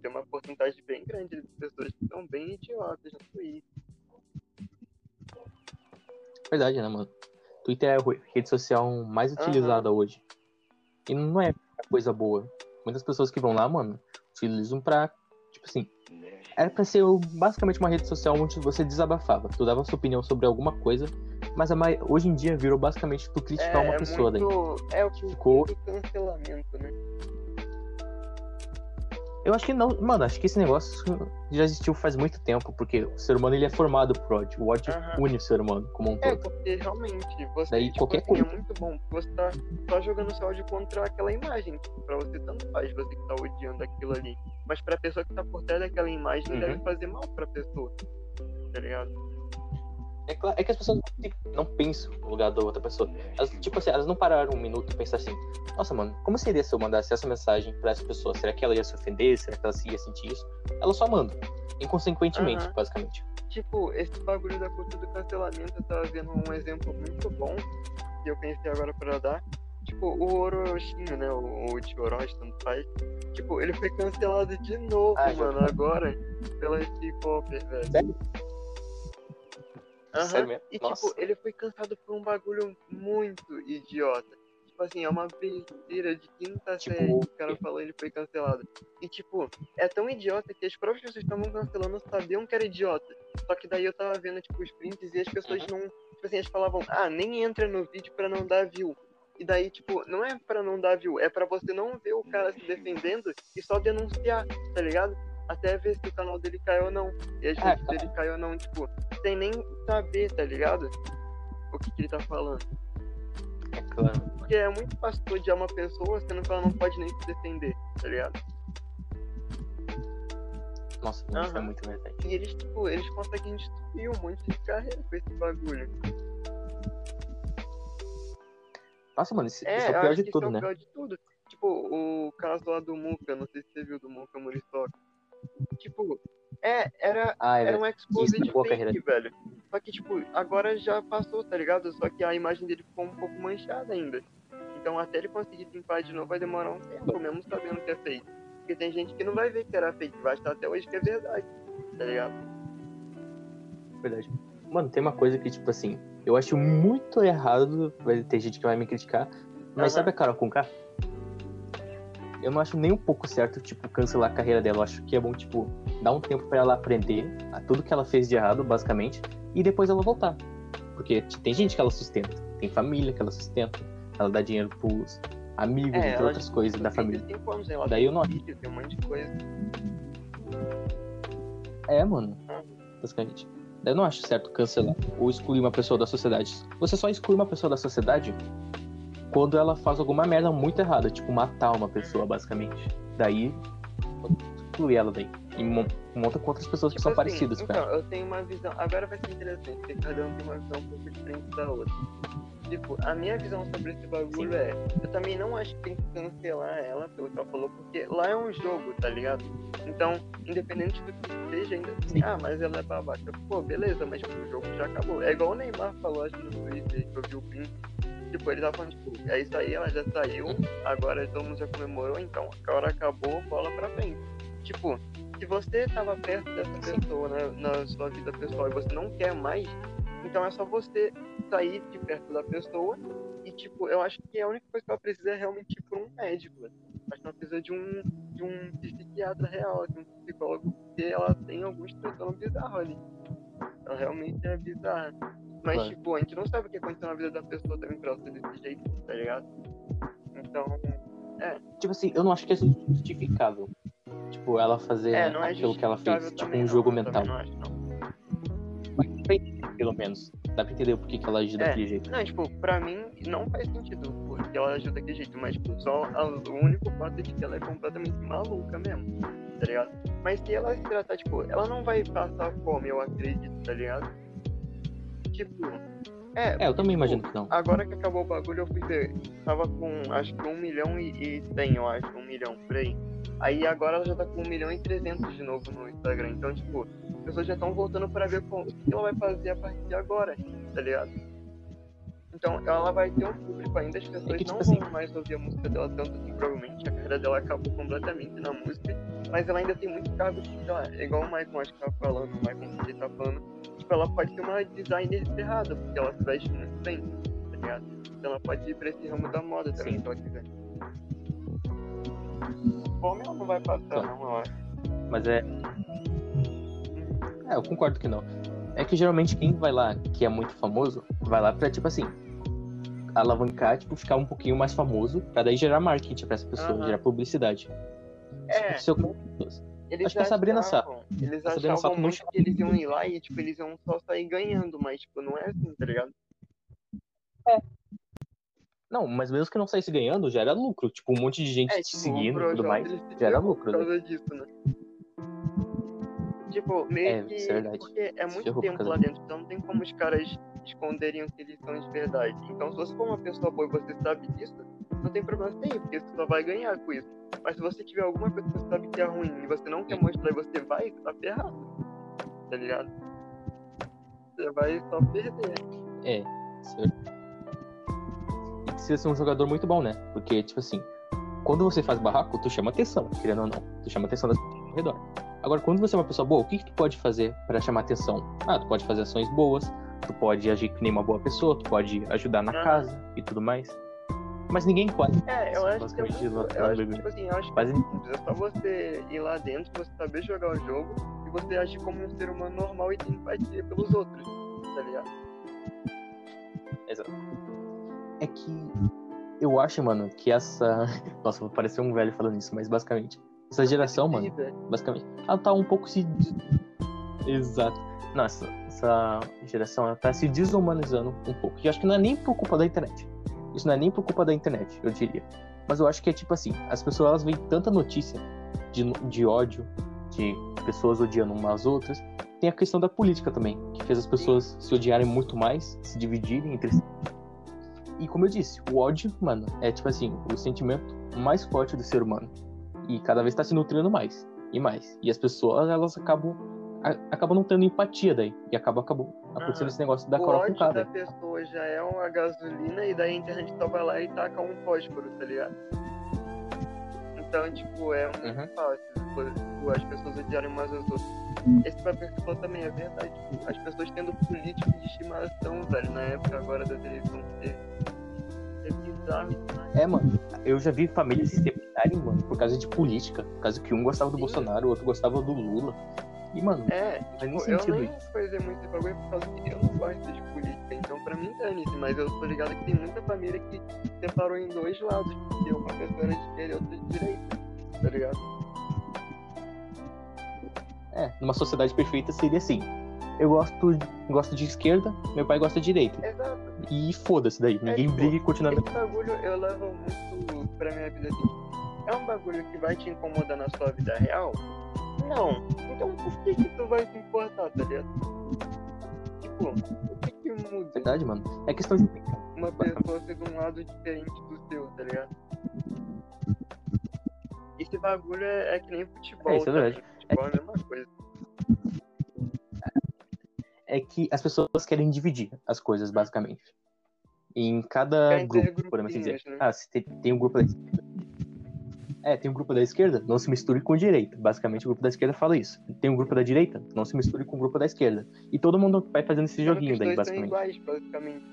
tem uma porcentagem bem grande de pessoas que são bem idiotas no Twitter. Verdade, né, mano? Twitter é a rede social mais utilizada uhum. hoje. E não é coisa boa. Muitas pessoas que vão lá, mano, utilizam pra, tipo assim, era pra ser basicamente uma rede social onde você desabafava. Tu dava sua opinião sobre alguma coisa, mas hoje em dia virou basicamente tu criticar é, uma pessoa muito... daí. É o que ficou cancelamento, né? Eu acho que não, mano, acho que esse negócio já existiu faz muito tempo, porque o ser humano ele é formado por ódio. O ódio uhum. une o ser humano como um é, todo. É, porque realmente você Daí, tipo, qualquer assim, coisa. é muito bom, você tá só jogando seu ódio contra aquela imagem. Tipo, pra você tanto faz você que tá odiando aquilo ali. Mas pra pessoa que tá por trás daquela imagem uhum. deve fazer mal pra pessoa. Tá ligado? É, claro, é que as pessoas não pensam no lugar da outra pessoa. Elas, tipo assim, elas não pararam um minuto e pensar assim, nossa, mano, como seria se eu mandasse essa mensagem pra essa pessoa? Será que ela ia se ofender? Será que ela ia sentir isso? Ela só manda. Inconsequentemente, uhum. basicamente. Tipo, esse bagulho da cultura do cancelamento, eu tava vendo um exemplo muito bom que eu pensei agora pra dar. Tipo, o Orochinho, né? O, o tio Orochi, tanto faz. Tipo, ele foi cancelado de novo, ah, mano, agora, pela K-Popper, velho. Sério? Uhum. Sério mesmo? E, Nossa. tipo, ele foi cansado por um bagulho muito idiota. Tipo assim, é uma besteira de quinta tipo, série que o cara falou ele foi cancelado. E, tipo, é tão idiota que as próprias pessoas que estavam cancelando sabiam que era idiota. Só que daí eu tava vendo, tipo, os prints e as pessoas uhum. não. Tipo assim, eles falavam, ah, nem entra no vídeo pra não dar view. E daí, tipo, não é pra não dar view, é pra você não ver o cara se defendendo e só denunciar, tá ligado? Até ver se o canal dele caiu ou não. E às é, vezes ele caiu ou não, tipo, sem nem saber, tá ligado? O que, que ele tá falando. É claro. Porque é muito fácil odiar uma pessoa sendo que ela não pode nem se defender, tá ligado? Nossa, uhum. isso é muito verdade. E eles, tipo, eles conseguem destruir um monte de carreira com esse bagulho. Nossa, mano, isso é, isso é o pior de tudo, é né? É o pior de tudo. Tipo, o caso lá do Muka, não sei se você viu do Muka Muriçoca. Tipo, é, era, ah, é, era um exposed de fake, velho. Só que, tipo, agora já passou, tá ligado? Só que a imagem dele ficou um pouco manchada ainda. Então, até ele conseguir limpar de novo vai demorar um tempo, mesmo sabendo que é fake. Porque tem gente que não vai ver que era fake, vai achar até hoje que é verdade, tá ligado? Verdade. Mano, tem uma coisa que, tipo assim, eu acho muito errado, vai ter gente que vai me criticar, mas uhum. sabe a Carol com K? Eu não acho nem um pouco certo, tipo, cancelar a carreira dela. Eu acho que é bom, tipo, dar um tempo para ela aprender a tudo que ela fez de errado, basicamente, e depois ela voltar. Porque tem gente que ela sustenta, tem família que ela sustenta, ela dá dinheiro pros amigos, é, entre outras coisas da família. Anos, ela Daí eu não filho, tem um monte de coisa. É, mano. Basicamente. Eu não acho certo cancelar ou excluir uma pessoa da sociedade. Você só exclui uma pessoa da sociedade quando ela faz alguma merda muito errada, tipo matar uma pessoa, basicamente. Daí, exclui ela daí. E monta com outras pessoas tipo que são assim, parecidas então, ela. eu tenho uma visão. Agora vai ser interessante, porque cada um tem uma visão um pouco diferente da outra. Tipo, a minha visão sobre esse bagulho Sim. é. Eu também não acho que tem que cancelar ela, pelo que ela falou, porque lá é um jogo, tá ligado? Então, independente do que seja, ainda assim, ah, mas ela é babaca. Pô, beleza, mas tipo, o jogo já acabou. É igual o Neymar falou, acho, no Twitter, que eu vi o print Tipo, ele tava falando, tipo, é isso aí, ela já saiu, agora todo mundo já comemorou, então a hora acabou, bola pra frente. Tipo, se você tava perto dessa pessoa né, na sua vida pessoal e você não quer mais, então é só você sair de perto da pessoa e, tipo, eu acho que a única coisa que ela precisa é realmente ir por um médico. Né? Acho que ela precisa de um, de um psiquiatra real, de um psicólogo, porque ela tem alguns transtornos bizarros ali. Ela realmente é bizarra. Mas, tipo, a gente não sabe o que aconteceu na vida da pessoa também pra ela ser desse jeito, tá ligado? Então, é. Tipo assim, eu não acho que é justificável. Tipo, ela fazer é, é aquilo que ela fez, tipo um jogo não, mental. Não acho, não. Pelo menos. Dá pra entender por que, que ela agiu é, daquele jeito. Não, tipo, pra mim não faz sentido porque ela agiu daquele jeito, mas tipo, só o único fato de que ela é completamente maluca mesmo, tá ligado? Mas se ela se tratar, tipo, ela não vai passar fome, eu acredito, tá ligado? Tipo, é, é, eu também tipo, imagino que não. Agora que acabou o bagulho, eu fui ver. Tava com acho que um milhão e, e eu acho, um milhão por aí. Aí agora ela já tá com um milhão e trezentos de novo no Instagram. Então, tipo, as pessoas já estão voltando pra ver como, o que ela vai fazer a partir de agora, tá ligado? Então ela vai ter um público ainda, as pessoas é que, tipo não assim... vão mais ouvir a música dela tanto assim, provavelmente a carreira dela acabou completamente na música, mas ela ainda tem muito cargo, sei lá, é igual o Michael acho que tá falando, o Michael que tá falando, tipo, ela pode ser uma designer ferrada, porque ela se veste muito bem, tá ligado? Então ela pode ir pra esse ramo da moda também, Sim. se ela quiser. Fome ela não vai passar, então, não, eu acho. Mas é. É, eu concordo que não. É que geralmente quem vai lá, que é muito famoso, vai lá pra, tipo assim, alavancar, tipo, ficar um pouquinho mais famoso, pra daí gerar marketing pra essa pessoa, uhum. gerar publicidade. É. Isso com Eles Acho que a Sabrina sabe. Eles a achavam Sabrina muito que eles iam ir lá e, tipo, eles iam só sair ganhando, mas, tipo, não é assim, tá ligado? É. Não, mas mesmo que não saísse ganhando, gera lucro. Tipo, um monte de gente é, te tipo, seguindo e tudo mais, gera lucro. Por causa né? disso, né? Tipo, meio é, que. É porque é muito tempo lá dentro, então não tem como os caras esconderem o que eles são de verdade. Então, se você for uma pessoa boa e você sabe disso, não tem problema nenhum, porque você só vai ganhar com isso. Mas se você tiver alguma coisa que você sabe que é ruim e você não quer mostrar e você vai, você tá ferrado. Tá ligado? Você vai só perder. É, certo. E precisa ser um jogador muito bom, né? Porque, tipo assim, quando você faz barraco, tu chama atenção, querendo ou não. Tu chama atenção das pessoas ao redor. Agora, quando você é uma pessoa boa, o que, que tu pode fazer para chamar atenção? Ah, tu pode fazer ações boas, tu pode agir que nem uma boa pessoa, tu pode ajudar na casa e tudo mais. Mas ninguém pode. É, eu acho que, é muito, eu acho, tipo assim, eu acho que é só você ir lá dentro, você saber jogar o jogo e você agir como um ser humano normal e ter empatia pelos outros, tá ligado? Exato. É que eu acho, mano, que essa. Nossa, vou parecer um velho falando isso, mas basicamente essa geração, mano, basicamente, ela tá um pouco se. Exato. Nossa, essa geração ela tá se desumanizando um pouco. E acho que não é nem por culpa da internet. Isso não é nem por culpa da internet, eu diria. Mas eu acho que é tipo assim: as pessoas elas veem tanta notícia de, de ódio, de pessoas odiando umas às outras. Tem a questão da política também, que fez as pessoas se odiarem muito mais, se dividirem entre si. E como eu disse, o ódio, mano, é tipo assim, o sentimento mais forte do ser humano e cada vez está se nutrindo mais e mais. E as pessoas, elas acabam a, acabam não tendo empatia daí. E acaba, acabou acontecendo ah, esse negócio da coroa com cada. da pessoa já é uma gasolina e daí a internet só vai lá e taca um fósforo, tá ligado? Então, tipo, é muito uhum. fácil tipo, as pessoas odiarem umas às outras. Esse papel que falou também é verdade. Tipo, as pessoas tendo político de estimação, velho, na época agora da televisão que É bizarro. É, mano. Eu já vi famílias se separarem, mano, por causa de política. Por causa que um gostava do Sim. Bolsonaro, o outro gostava do Lula. E, mano, é, tipo, eu nem fazer muito esse bagulho por causa que eu não gosto de política. Então, pra mim, dane-se. Mas eu tô ligado que tem muita família que separou em dois lados. Porque uma pessoa era de esquerda e outra de direita. Tá ligado? É, numa sociedade perfeita seria assim. Eu gosto, gosto de esquerda, meu pai gosta de direita. Exato. E foda-se daí. Ninguém é, tipo, briga e continua. Esse bagulho eu levo muito pra minha vida assim. É um bagulho que vai te incomodar na sua vida real? Não. Então por que que tu vai se importar, tá ligado? Tipo, o que que muda? Verdade, mano. É questão de. Uma pessoa ser de um lado diferente do seu, tá ligado? Esse bagulho é, é que nem futebol. É, isso é verdade. Futebol é a mesma coisa é que as pessoas querem dividir as coisas, basicamente. Em cada grupo, podemos dizer. Né? Ah, se tem, tem um grupo. É, tem um grupo da esquerda, não se misture com o direita. Basicamente, o grupo da esquerda fala isso. Tem um grupo da direita, não se misture com o grupo da esquerda. E todo mundo vai fazendo esse joguinho daí, basicamente. Iguais, basicamente.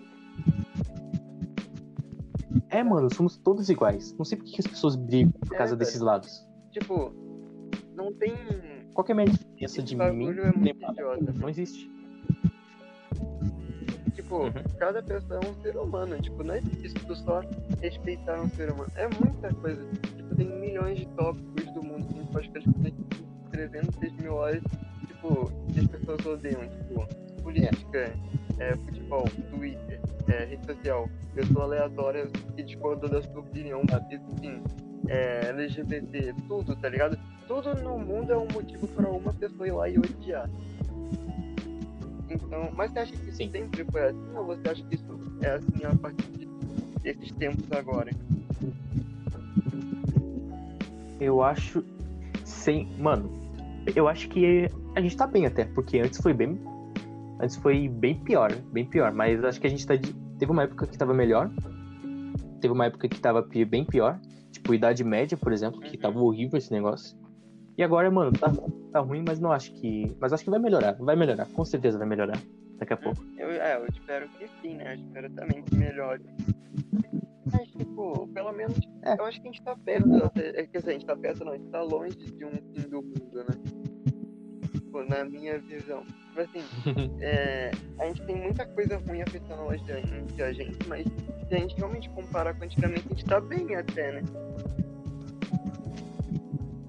É, mano, somos todos iguais. Não sei por que as pessoas brigam por É, causa desses lados. Tipo, não tem. Qual que é a minha diferença de mim? é muito idiota. Não existe. Tipo, Uhum. cada pessoa é um ser humano. Tipo, não é difícil tu só respeitar um ser humano. É muita coisa. Tipo, tem milhões de tópicos do mundo. Tem podcasts que tem 300 mil horas. Tipo, que as pessoas odeiam. Tipo, política, é, futebol, Twitter, é, rede social. Pessoa aleatória que discorda da sua opinião. Enfim, é, LGBT, tudo, tá ligado? Tudo no mundo é um motivo pra uma pessoa ir lá e odiar. Então, mas você acha que isso Sim. sempre foi assim ou você acha que isso é assim a partir de- desses tempos agora? Eu acho. Sem. Mano, eu acho que a gente tá bem até, porque antes foi bem. Antes foi bem pior, bem pior. Mas acho que a gente tá. de- Teve uma época que tava melhor. Teve uma época que tava bem pior. Tipo, Idade Média, por exemplo, que Uhum. tava horrível esse negócio. E agora, mano, tá, tá ruim, mas não acho que. Mas acho que vai melhorar. Vai melhorar, com certeza vai melhorar. Daqui a pouco. Eu, é, eu espero que sim, né? Eu espero também que melhore. Mas, tipo, pelo menos, É. eu acho que a gente tá perto, até- é, quer dizer, a gente tá perto não, a gente tá longe de um fim do mundo, né? Tipo, na minha visão. Tipo assim, é, a gente tem muita coisa ruim afetando hoje a gente, mas se a gente realmente comparar com antigamente, a gente tá bem até, né?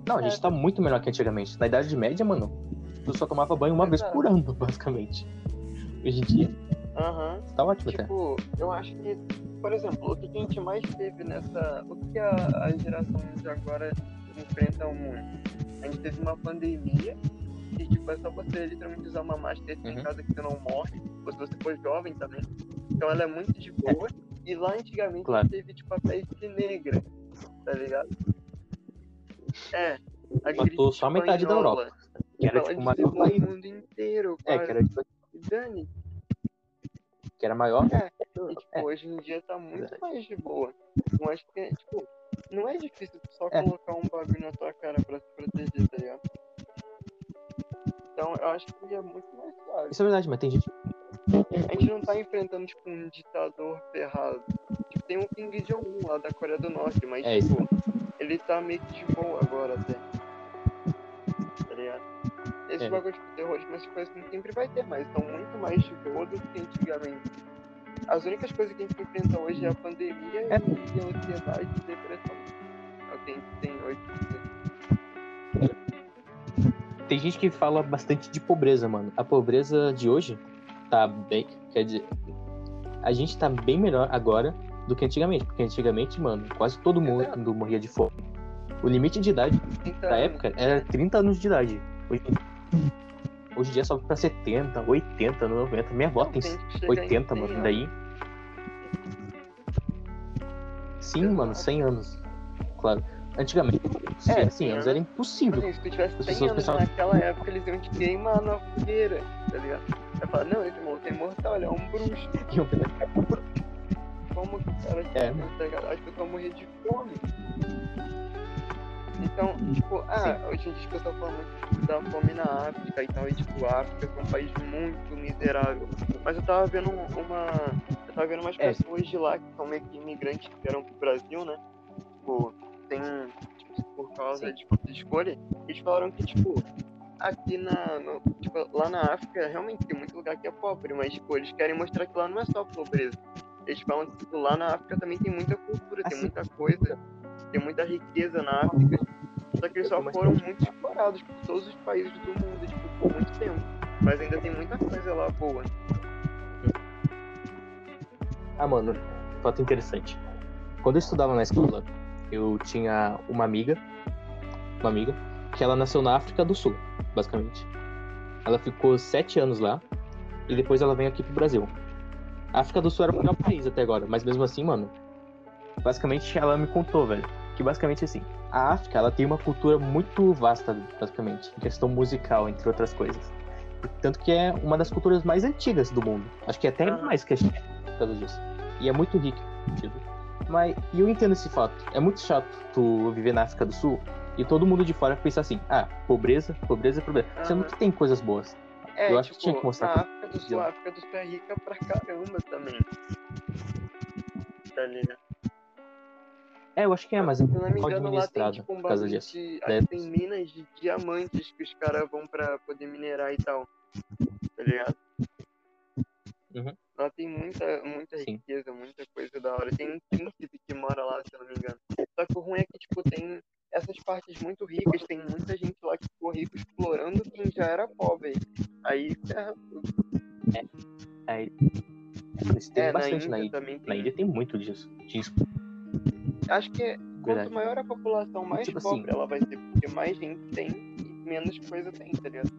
Não, a gente É. tá muito melhor que antigamente. Na Idade Média, mano, tu só tomava banho uma vez por ano, basicamente. Hoje em dia, Aham. tá ótimo até. Tipo, eu acho que, por exemplo, o que a gente mais teve nessa. O que a, geração de agora enfrenta muito? A gente teve uma pandemia e, tipo, é só você literalmente usar uma máscara em Uhum. casa que você não morre, ou se você for jovem também. Então ela é muito de boa. E lá antigamente Claro. teve, tipo, a peste negra, tá ligado? É. A Matou só a metade da. Europa. Que era tipo dizimou o mundo inteiro, É, que era, tipo, Dane, que era maior. É, E, tipo, É. hoje em dia tá muito Verdade. mais de boa. Eu acho que, tipo, não é difícil só É. colocar um bagulho na tua cara pra se proteger, tá ligado? Então eu acho que é muito mais suave. Isso é verdade, mas tem gente. A gente não tá enfrentando, tipo, um ditador ferrado. Tipo, tem o Kim Jong-un lá da Coreia do Norte, mas, É, tipo, ele tá meio que de boa agora até. Tá ligado? Esse É. bagulho de terrorismo, essas coisas assim, sempre vai ter, mas são muito mais de boa do que antigamente. As únicas coisas que a gente enfrenta hoje é a pandemia É. e a ansiedade e depressão. É o que a gente tem hoje. Tem gente que fala bastante de pobreza, mano. A pobreza de hoje tá bem. Quer dizer, a gente tá bem melhor agora do que antigamente. Porque antigamente, mano, quase todo Exato. mundo morria de fome. O limite de idade da época era 30 anos de idade. Hoje, hoje em dia sobe pra 70, 80, 90. Minha avó tem gente que chega em 80, 100 mano. Daí. Sim, mano, 100 anos. Claro. Antigamente, É, 100 anos era impossível. Assim, se tu tivesse As 100 pessoas anos pensavam- naquela época, eles iam te queimar na fogueira, tá ligado? Vai falar, não, esse moço é imortal, ele é um bruxo. Como que o cara É. tá ligado? As pessoas morrer de fome. Então, tipo, ah, hoje em dia as pessoas falam muito da fome na África e tal, e tipo, a África é um país muito miserável. Mas eu tava vendo um, uma. Eu tava vendo umas É. pessoas de lá que são meio que imigrantes que vieram pro Brasil, né? Tipo, tem. Tipo, por causa Sim. de, de escolha, eles falaram que, tipo, aqui na. no- tipo, lá na África realmente tem muito lugar que é pobre, mas tipo, eles querem mostrar que lá não é só pobreza. Eles falam que tipo, lá na África também tem muita cultura, tem Assim. muita coisa, tem muita riqueza na África. Só que eles só foram tem- muito explorados por todos os países do mundo, tipo, por muito tempo. Mas ainda tem muita coisa lá boa. Ah, mano, fato interessante. Quando eu estudava na escola, eu tinha uma amiga, uma amiga, que ela nasceu na África do Sul, basicamente. Ela ficou sete anos lá e depois ela veio aqui pro Brasil. A África do Sul era o melhor país até agora, mas mesmo assim, mano, basicamente ela me contou, velho, que basicamente assim, a África, ela tem uma cultura muito vasta, basicamente, em questão musical, entre outras coisas. Tanto que é uma das culturas mais antigas do mundo. Acho que até Aham. mais que a China, por causa disso. E é muito rico. Tipo, Mas e eu entendo esse fato. É muito chato tu viver na África do Sul e todo mundo de fora pensa assim: ah, pobreza, pobreza, pobreza. Uhum. Sendo que tem coisas boas. É, eu acho tipo, que tinha que mostrar. A África do Sul, a África do Sul é rica pra caramba também. Tá ligado? É, eu acho que é, mas Se não me engano, lá tem tipo um bagulho de... de... tem minas de diamantes que os caras vão pra poder minerar e tal. Tá ligado? Uhum. Lá tem muita, muita riqueza, muita coisa da hora. Tem um príncipe que mora lá, se eu não me engano. Só que o ruim é que, tipo, tem essas partes muito ricas, tem muita gente lá que ficou rico explorando quem já era pobre. Aí ferra tudo. É. Aí. Isso tem é, bastante na Índia. Na Índia, tem... na Índia tem muito disso. disso. Acho que quanto maior a população, mais tipo pobre assim, ela vai ser, porque mais gente tem e menos coisa tem, tá ligado?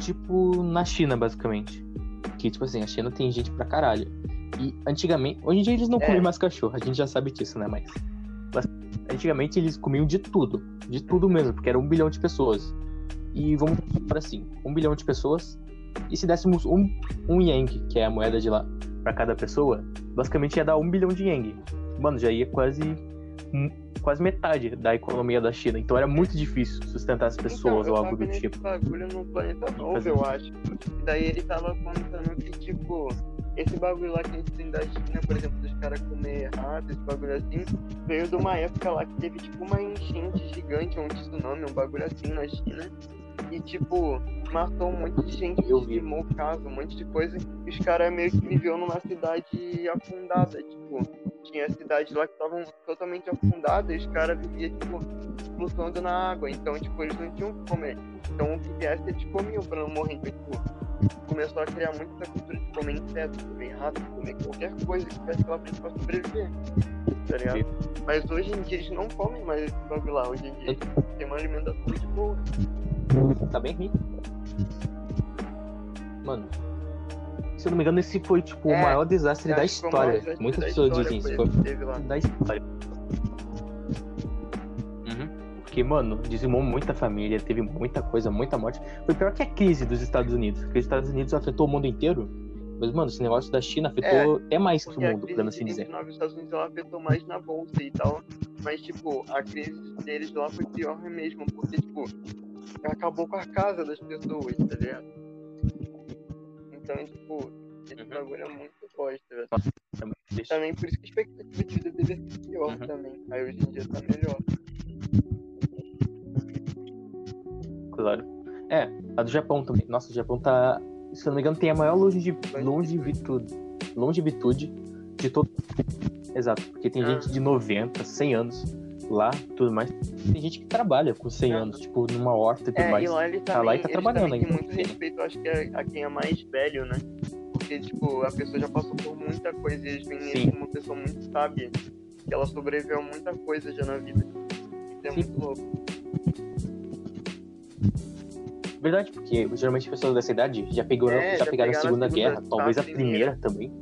Tipo na China, basicamente. Que, tipo assim, a China tem gente pra caralho. E antigamente, hoje em dia eles não é. comem mais cachorro, a gente já sabe disso, né? Mas, mas antigamente eles comiam de tudo, de tudo mesmo, porque era um bilhão de pessoas. E vamos para assim, um bilhão de pessoas. E se dessemos um, um yang, que é a moeda de lá, para cada pessoa, basicamente ia dar um bilhão de yang. Mano, já ia quase quase metade da economia da China. Então era muito difícil sustentar as pessoas então, ou algo do tipo. bagulho no planeta novo, eu acho. E daí ele tava contando que, tipo, esse bagulho lá que a gente tem da China, por exemplo, dos caras comer rato, esse bagulho assim, veio de uma época lá que teve, tipo, uma enchente gigante, um tsunami, um bagulho assim na China. E, tipo, matou um monte de gente, queimou casa, um monte de coisa. E os caras meio que viviam numa cidade afundada, tipo, tinha cidades lá que estavam totalmente afundadas e os caras viviam, tipo, flutuando na água. Então, tipo, eles não tinham o que comer. Então, o que viesse, eles comiam pra não morrer. Então, tipo, começou a criar muito essa cultura de comer inseto, comer rato, comer qualquer coisa que tivesse pela frente pra sobreviver. Tá ligado? Mas hoje em dia eles não comem mais esse bagulho lá. Hoje em dia têm uma alimentação de boa. Tá bem rico. Mano, se eu não me engano, esse foi, tipo, é, o maior desastre da história. Muitas pessoas dizem isso. Foi da história. Uhum. Porque, mano, dizimou muita família, teve muita coisa, muita morte. Foi pior que a crise dos Estados Unidos. Porque os Estados Unidos afetou o mundo inteiro. Mas, mano, esse negócio da China afetou é, até mais que o mundo, podemos assim dizer. Os Estados Unidos ela afetou mais na bolsa e tal. Mas, tipo, a crise deles lá foi pior mesmo. Porque, tipo, acabou com a casa das pessoas, tá ligado? Então, tipo, esse uhum. bagulho é muito bosta, velho. Também por isso que a expectativa de vida deve ser pior uhum. também. Aí hoje em dia tá melhor. Claro. É, a do Japão também. Nossa, o Japão tá. Se eu não me engano, tem a maior longevitude, longevitude de todo. Exato, porque tem ah. gente de 90, 100 anos lá, tudo mais. Tem gente que trabalha com 100 não. anos, tipo, numa horta e tudo é, mais. E lá ele tá lá e tá trabalhando ainda. Tem muito respeito, acho que a, a, quem é mais velho, né? Porque, tipo, a pessoa já passou por muita coisa e eles veem ele como uma pessoa muito sábia. Que ela sobreviveu a muita coisa já na vida. Isso é Sim. muito louco. Verdade, porque geralmente pessoas dessa idade já, pegou, é, já, já pegaram, a Segunda, segunda Guerra, talvez a primeira também.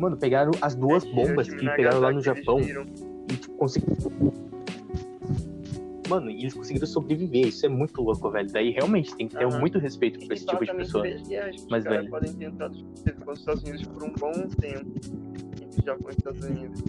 Mano, pegaram as duas bombas que pegaram lá no Japão e tipo, conseguiram. Mano, e eles conseguiram sobreviver. Isso é muito louco, velho. Daí realmente tem que ter uhum. muito respeito por esse tipo de pessoa. Mas, velho. podem ter entrado com os Estados Unidos por um bom tempo. Entre Japão e Estados Unidos.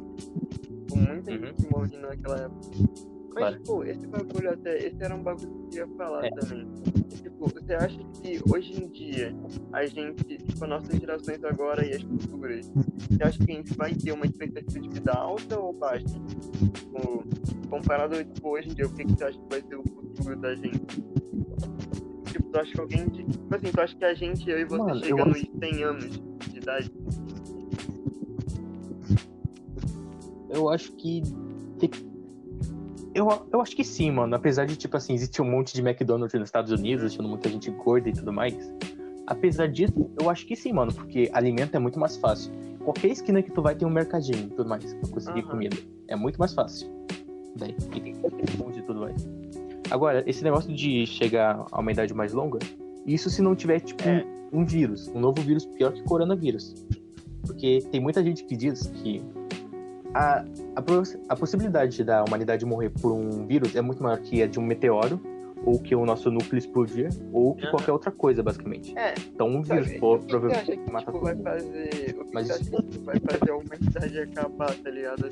Com muita uhum. gente morrendo naquela época. Mas, claro. tipo, esse bagulho até, esse era um bagulho que eu ia falar é. também. Tipo, você acha que hoje em dia, a gente, tipo, as nossas gerações agora e as futuras, você acha que a gente vai ter uma expectativa de vida alta ou baixa? Tipo, comparado, tipo, hoje em dia, o que, que você acha que vai ser o futuro da gente? Tipo, tu acha que alguém, tipo assim, tu acha que a gente, eu e você, Mano, chegando eu... em 100 anos de idade? Eu acho que eu, eu acho que sim, mano. Apesar de, tipo assim, existir um monte de McDonald's nos Estados Unidos, existindo muita gente gorda e tudo mais. Apesar disso, eu acho que sim, mano. Porque alimento é muito mais fácil. Qualquer esquina que tu vai tem um mercadinho e tudo mais pra conseguir uhum. comida. É muito mais fácil. Daí, e tem e tudo mais. Agora, esse negócio de chegar a uma idade mais longa, isso se não tiver, tipo, é. um vírus. Um novo vírus pior que coronavírus. Porque tem muita gente que diz que a, a, a possibilidade da humanidade morrer por um vírus é muito maior que a de um meteoro ou que o nosso núcleo explodir, ou que Aham. qualquer outra coisa, basicamente. É, Então um sabe, vírus o pô, provavelmente que mata tipo, todo vai mundo. fazer. O que Mas você acha que tipo, vai fazer a humanidade acabar, tá ligado?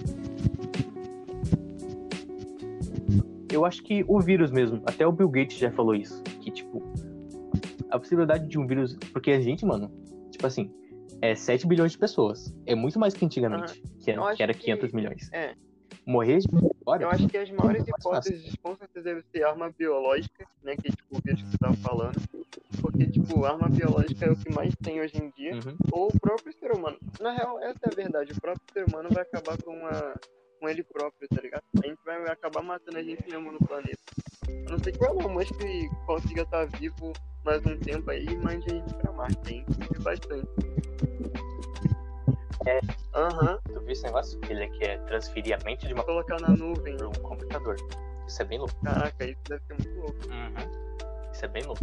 Eu acho que o vírus mesmo, até o Bill Gates já falou isso, que tipo, a possibilidade de um vírus, porque a gente, mano, tipo assim, é 7 bilhões de pessoas, é muito mais que antigamente, que, Eu era, que era que- 500 milhões. é. Morrer de Eu acho que as maiores mais fácil. hipóteses com certeza deve ser arma biológica, né? Que é tipo o que você tava falando. Porque, tipo, arma biológica é o que mais tem hoje em dia. Uhum. Ou o próprio ser humano. Na real, essa é a verdade. O próprio ser humano vai acabar com, a, com ele próprio, tá ligado? A gente vai acabar matando a gente mesmo no planeta. A não ser que o Elon Musk consiga estar vivo mais um tempo aí e mande a gente pra Marte, hein? Bastante. É. Aham. Tu viu esse negócio? Que ele quer transferir a mente de uma Colocar na nuvem. para um computador. Isso é bem louco. Caraca, isso deve ser muito louco. Uhum. Isso é bem louco.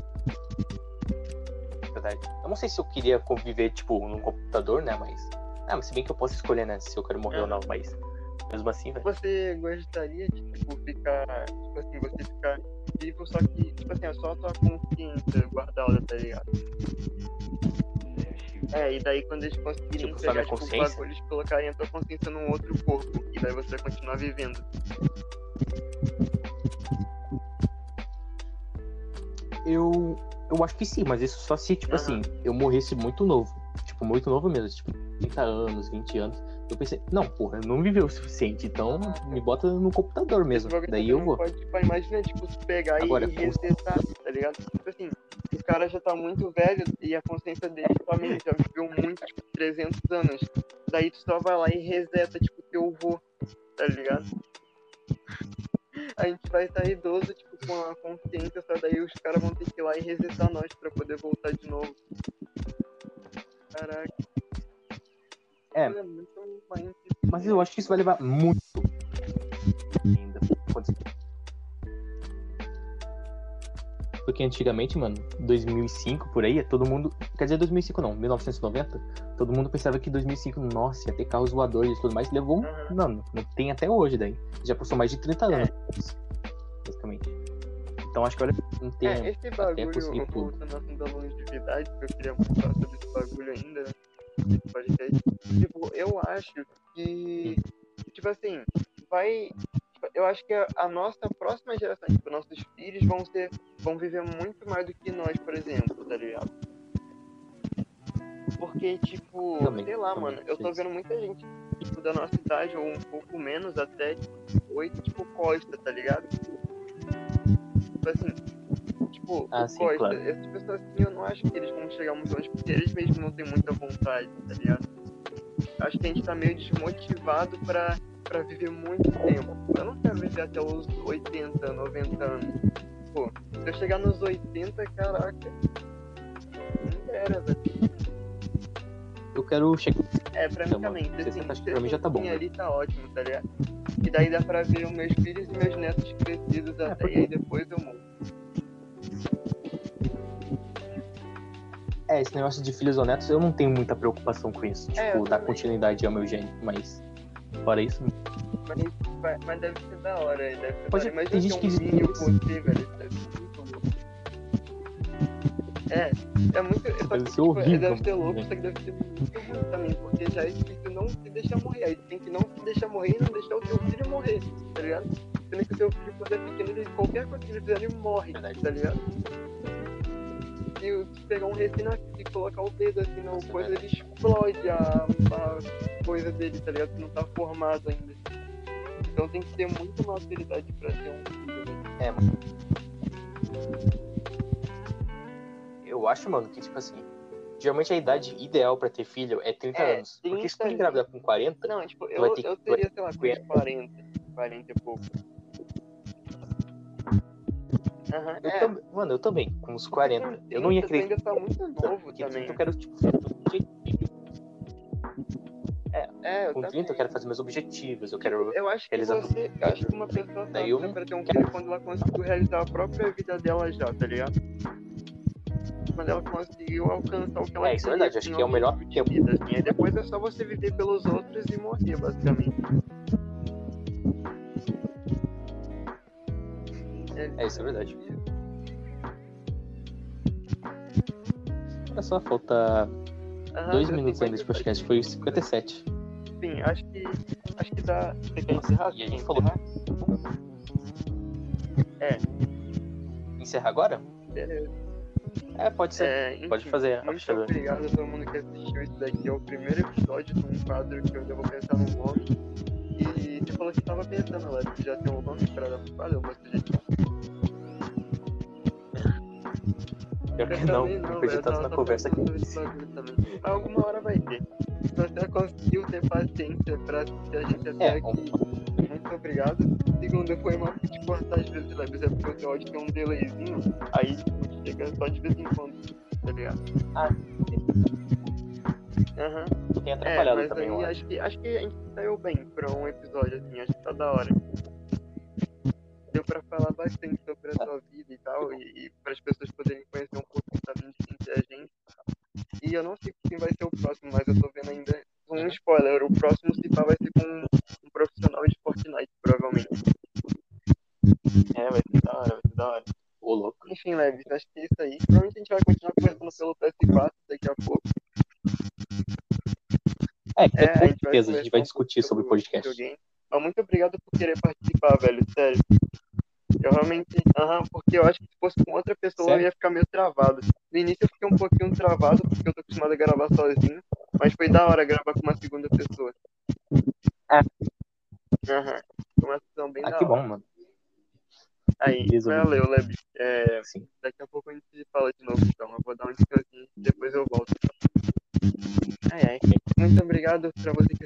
Verdade. Eu não sei se eu queria conviver, tipo, num computador, né? Mas. Ah, mas se bem que eu posso escolher, né? Se eu quero morrer ou não, mas. Mesmo assim, velho. Você gostaria de, tipo, ficar. Tipo assim, você ficar vivo, só que, tipo assim, é só a tua consciência guardada, tá ligado? É, e daí quando eles conseguirem Tipo, pegar, tipo, o consciência? bagulho, eles colocarem a tua consciência num outro corpo. E daí você vai continuar vivendo. Eu. Eu acho que sim, mas isso só se, tipo Aham. assim, eu morresse muito novo. Tipo, muito novo mesmo. Tipo, 30 anos, 20 anos. Eu pensei, não, porra, não viveu o suficiente, então me bota no computador mesmo. Daí eu vou. Pode, tipo, imagina, tipo, tu pegar Agora, e resetar, tá ligado? Tipo assim, o cara já tá muito velho e a consciência dele também já viveu muito, tipo, 300 anos. Daí tu só vai lá e reseta, tipo, teu vô, tá ligado? A gente vai estar idoso, tipo, com a consciência, só daí os caras vão ter que ir lá e resetar nós pra poder voltar de novo. Caraca. É. Mas eu acho que isso vai levar muito ainda. Porque antigamente, mano, 2005 por aí, todo mundo. Quer dizer, 2005 não, 1990, todo mundo pensava que 2005, nossa, ia ter carros voadores e tudo mais. Levou um. Aham. Não, não tem até hoje daí. Já passou mais de 30 É. anos. Basicamente. Então acho que olha, não tem. É, esse bagulho, assunto da longevidade, que eu queria muito falar sobre esse bagulho ainda, né? Esse podcast. Tipo, eu acho que, tipo assim, vai. Eu acho que a, a nossa próxima geração, tipo, nossos filhos vão ser. vão viver muito mais do que nós, por exemplo, tá ligado? Porque, tipo, Também, sei lá, também, mano, eu tô sim. vendo muita gente, tipo, da nossa idade, ou um pouco menos até, tipo, oito, tipo, Costa, tá ligado? Tipo assim, tipo, Ah, o sim, Costa, claro. essas pessoas assim, eu não acho que eles vão chegar muito longe, porque eles mesmos não têm muita vontade, tá ligado? Acho que a gente tá meio desmotivado pra, pra viver muito tempo. Eu não quero viver até os 80, 90 anos. Pô, se eu chegar nos 80, caraca. Não era, velho. Eu quero chegar. É, pra mim Então, mano, também. 60 Assim, acho que pra mim já tá bom, 60 ali tá ótimo, tá ligado? E daí dá pra ver os meus filhos e meus netos crescidos até, É, porque- e aí depois eu morro. É, esse negócio de filhos ou netos, eu não tenho muita preocupação com isso. É, Tipo, eu dar continuidade ao meu gênio. Mas, fora isso, Mas, mas deve ser da hora, deve ser Pode- da hora. Imagina tem ter gente um que com você, velho. Deve ser. É, é muito. Só que, Deve ser tipo, horrível, Deve ser louco, só que deve ser muito ruim também, porque já é difícil não se deixar morrer. Aí tem que não se deixar morrer e não deixar o seu filho morrer, tá ligado? Sendo que o seu filho, quando é pequeno, ele, qualquer coisa que ele fizer, ele morre, tá ligado? E pegar um recém-nascido e colocar o dedo assim na coisa, ele explode a, a coisa dele, tá ligado? Que não tá formado ainda. Então tem que ter muita maturidade pra ter um filho. né? É, mano. Eu acho, mano, que, tipo assim, geralmente a idade ideal pra ter filho é 30 É, anos. Porque se tu 30 engravida com 40, Não, tipo, eu, ter eu teria, sei lá, com uns 40, 40 e pouco. Aham, eu é. Mano, eu também, com uns 40. Eu não ia querer. ainda tá muito novo Porque também. 30 eu quero, tipo. É, eu Com 30 eu também. quero fazer meus objetivos, eu quero. Eu acho que realizar você, eu acho que uma pessoa só Daí eu pra ter um filho quando ela conseguiu realizar a própria vida dela já, tá ligado? mas ela conseguiu alcançar o que ela É, isso é verdade, acho que é o assim, melhor tempo. Vida, assim. Depois é só você viver pelos outros e morrer, basicamente. É, isso é verdade. Olha só, falta dois minutos ainda de podcast, foi 57. Sim, acho que. Acho que dá. Você quer encerrar? E a gente falou. É. encerra agora? Beleza. É, pode ser. É, enfim, Pode fazer Muito obrigado a todo mundo que assistiu. Esse daqui é o primeiro episódio de um quadro que eu ainda vou pensar no nome. E você falou que tava pensando lá, já tem um nome pra dar pro quadro, você já. Pior que Eu não, eu tanto na conversa aqui. Mas alguma hora vai ter. Se você conseguiu ter paciência pra assistir a gente até É, aqui, muito obrigado. Segundo, foi de cortar às vezes, né? Mas é porque o teu áudio tem um delayzinho, aí tipo, chega só de vez em quando, tá ligado? Ah, Aham. tem É, atrapalhado mas também, aí eu acho. acho que, acho que a gente saiu bem pra um episódio, assim, acho que tá da hora. Deu pra falar bastante sobre a sua vida e tal, e, e para as pessoas poderem conhecer um pouco também de quem que é a gente. E eu não sei quem vai ser o próximo, mas eu tô vendo ainda um spoiler. O próximo se pá vai ser com um profissional de Fortnite, provavelmente. É, vai ser da hora, vai ser da hora. Ô, louco. Enfim, Leves, acho que é isso aí. Provavelmente a gente vai continuar conversando pelo PS4 daqui a pouco. É, com É, a gente vai a gente vai discutir sobre o podcast. videogame. Mas muito obrigado por querer participar, velho, sério. Eu realmente. Aham, porque eu acho que se fosse com outra pessoa eu ia ficar meio travado. No início eu fiquei um pouquinho travado, porque eu tô acostumado a gravar sozinho. Mas foi da hora gravar com uma segunda pessoa. É. Aham. Foi uma sessão bem Ah, da que hora. bom, mano. Aí, valeu, Leb. É, Sim. daqui a pouco a gente se fala de novo, então. Eu vou dar um descansinho e depois eu volto. Ai, ai. Muito obrigado pra você que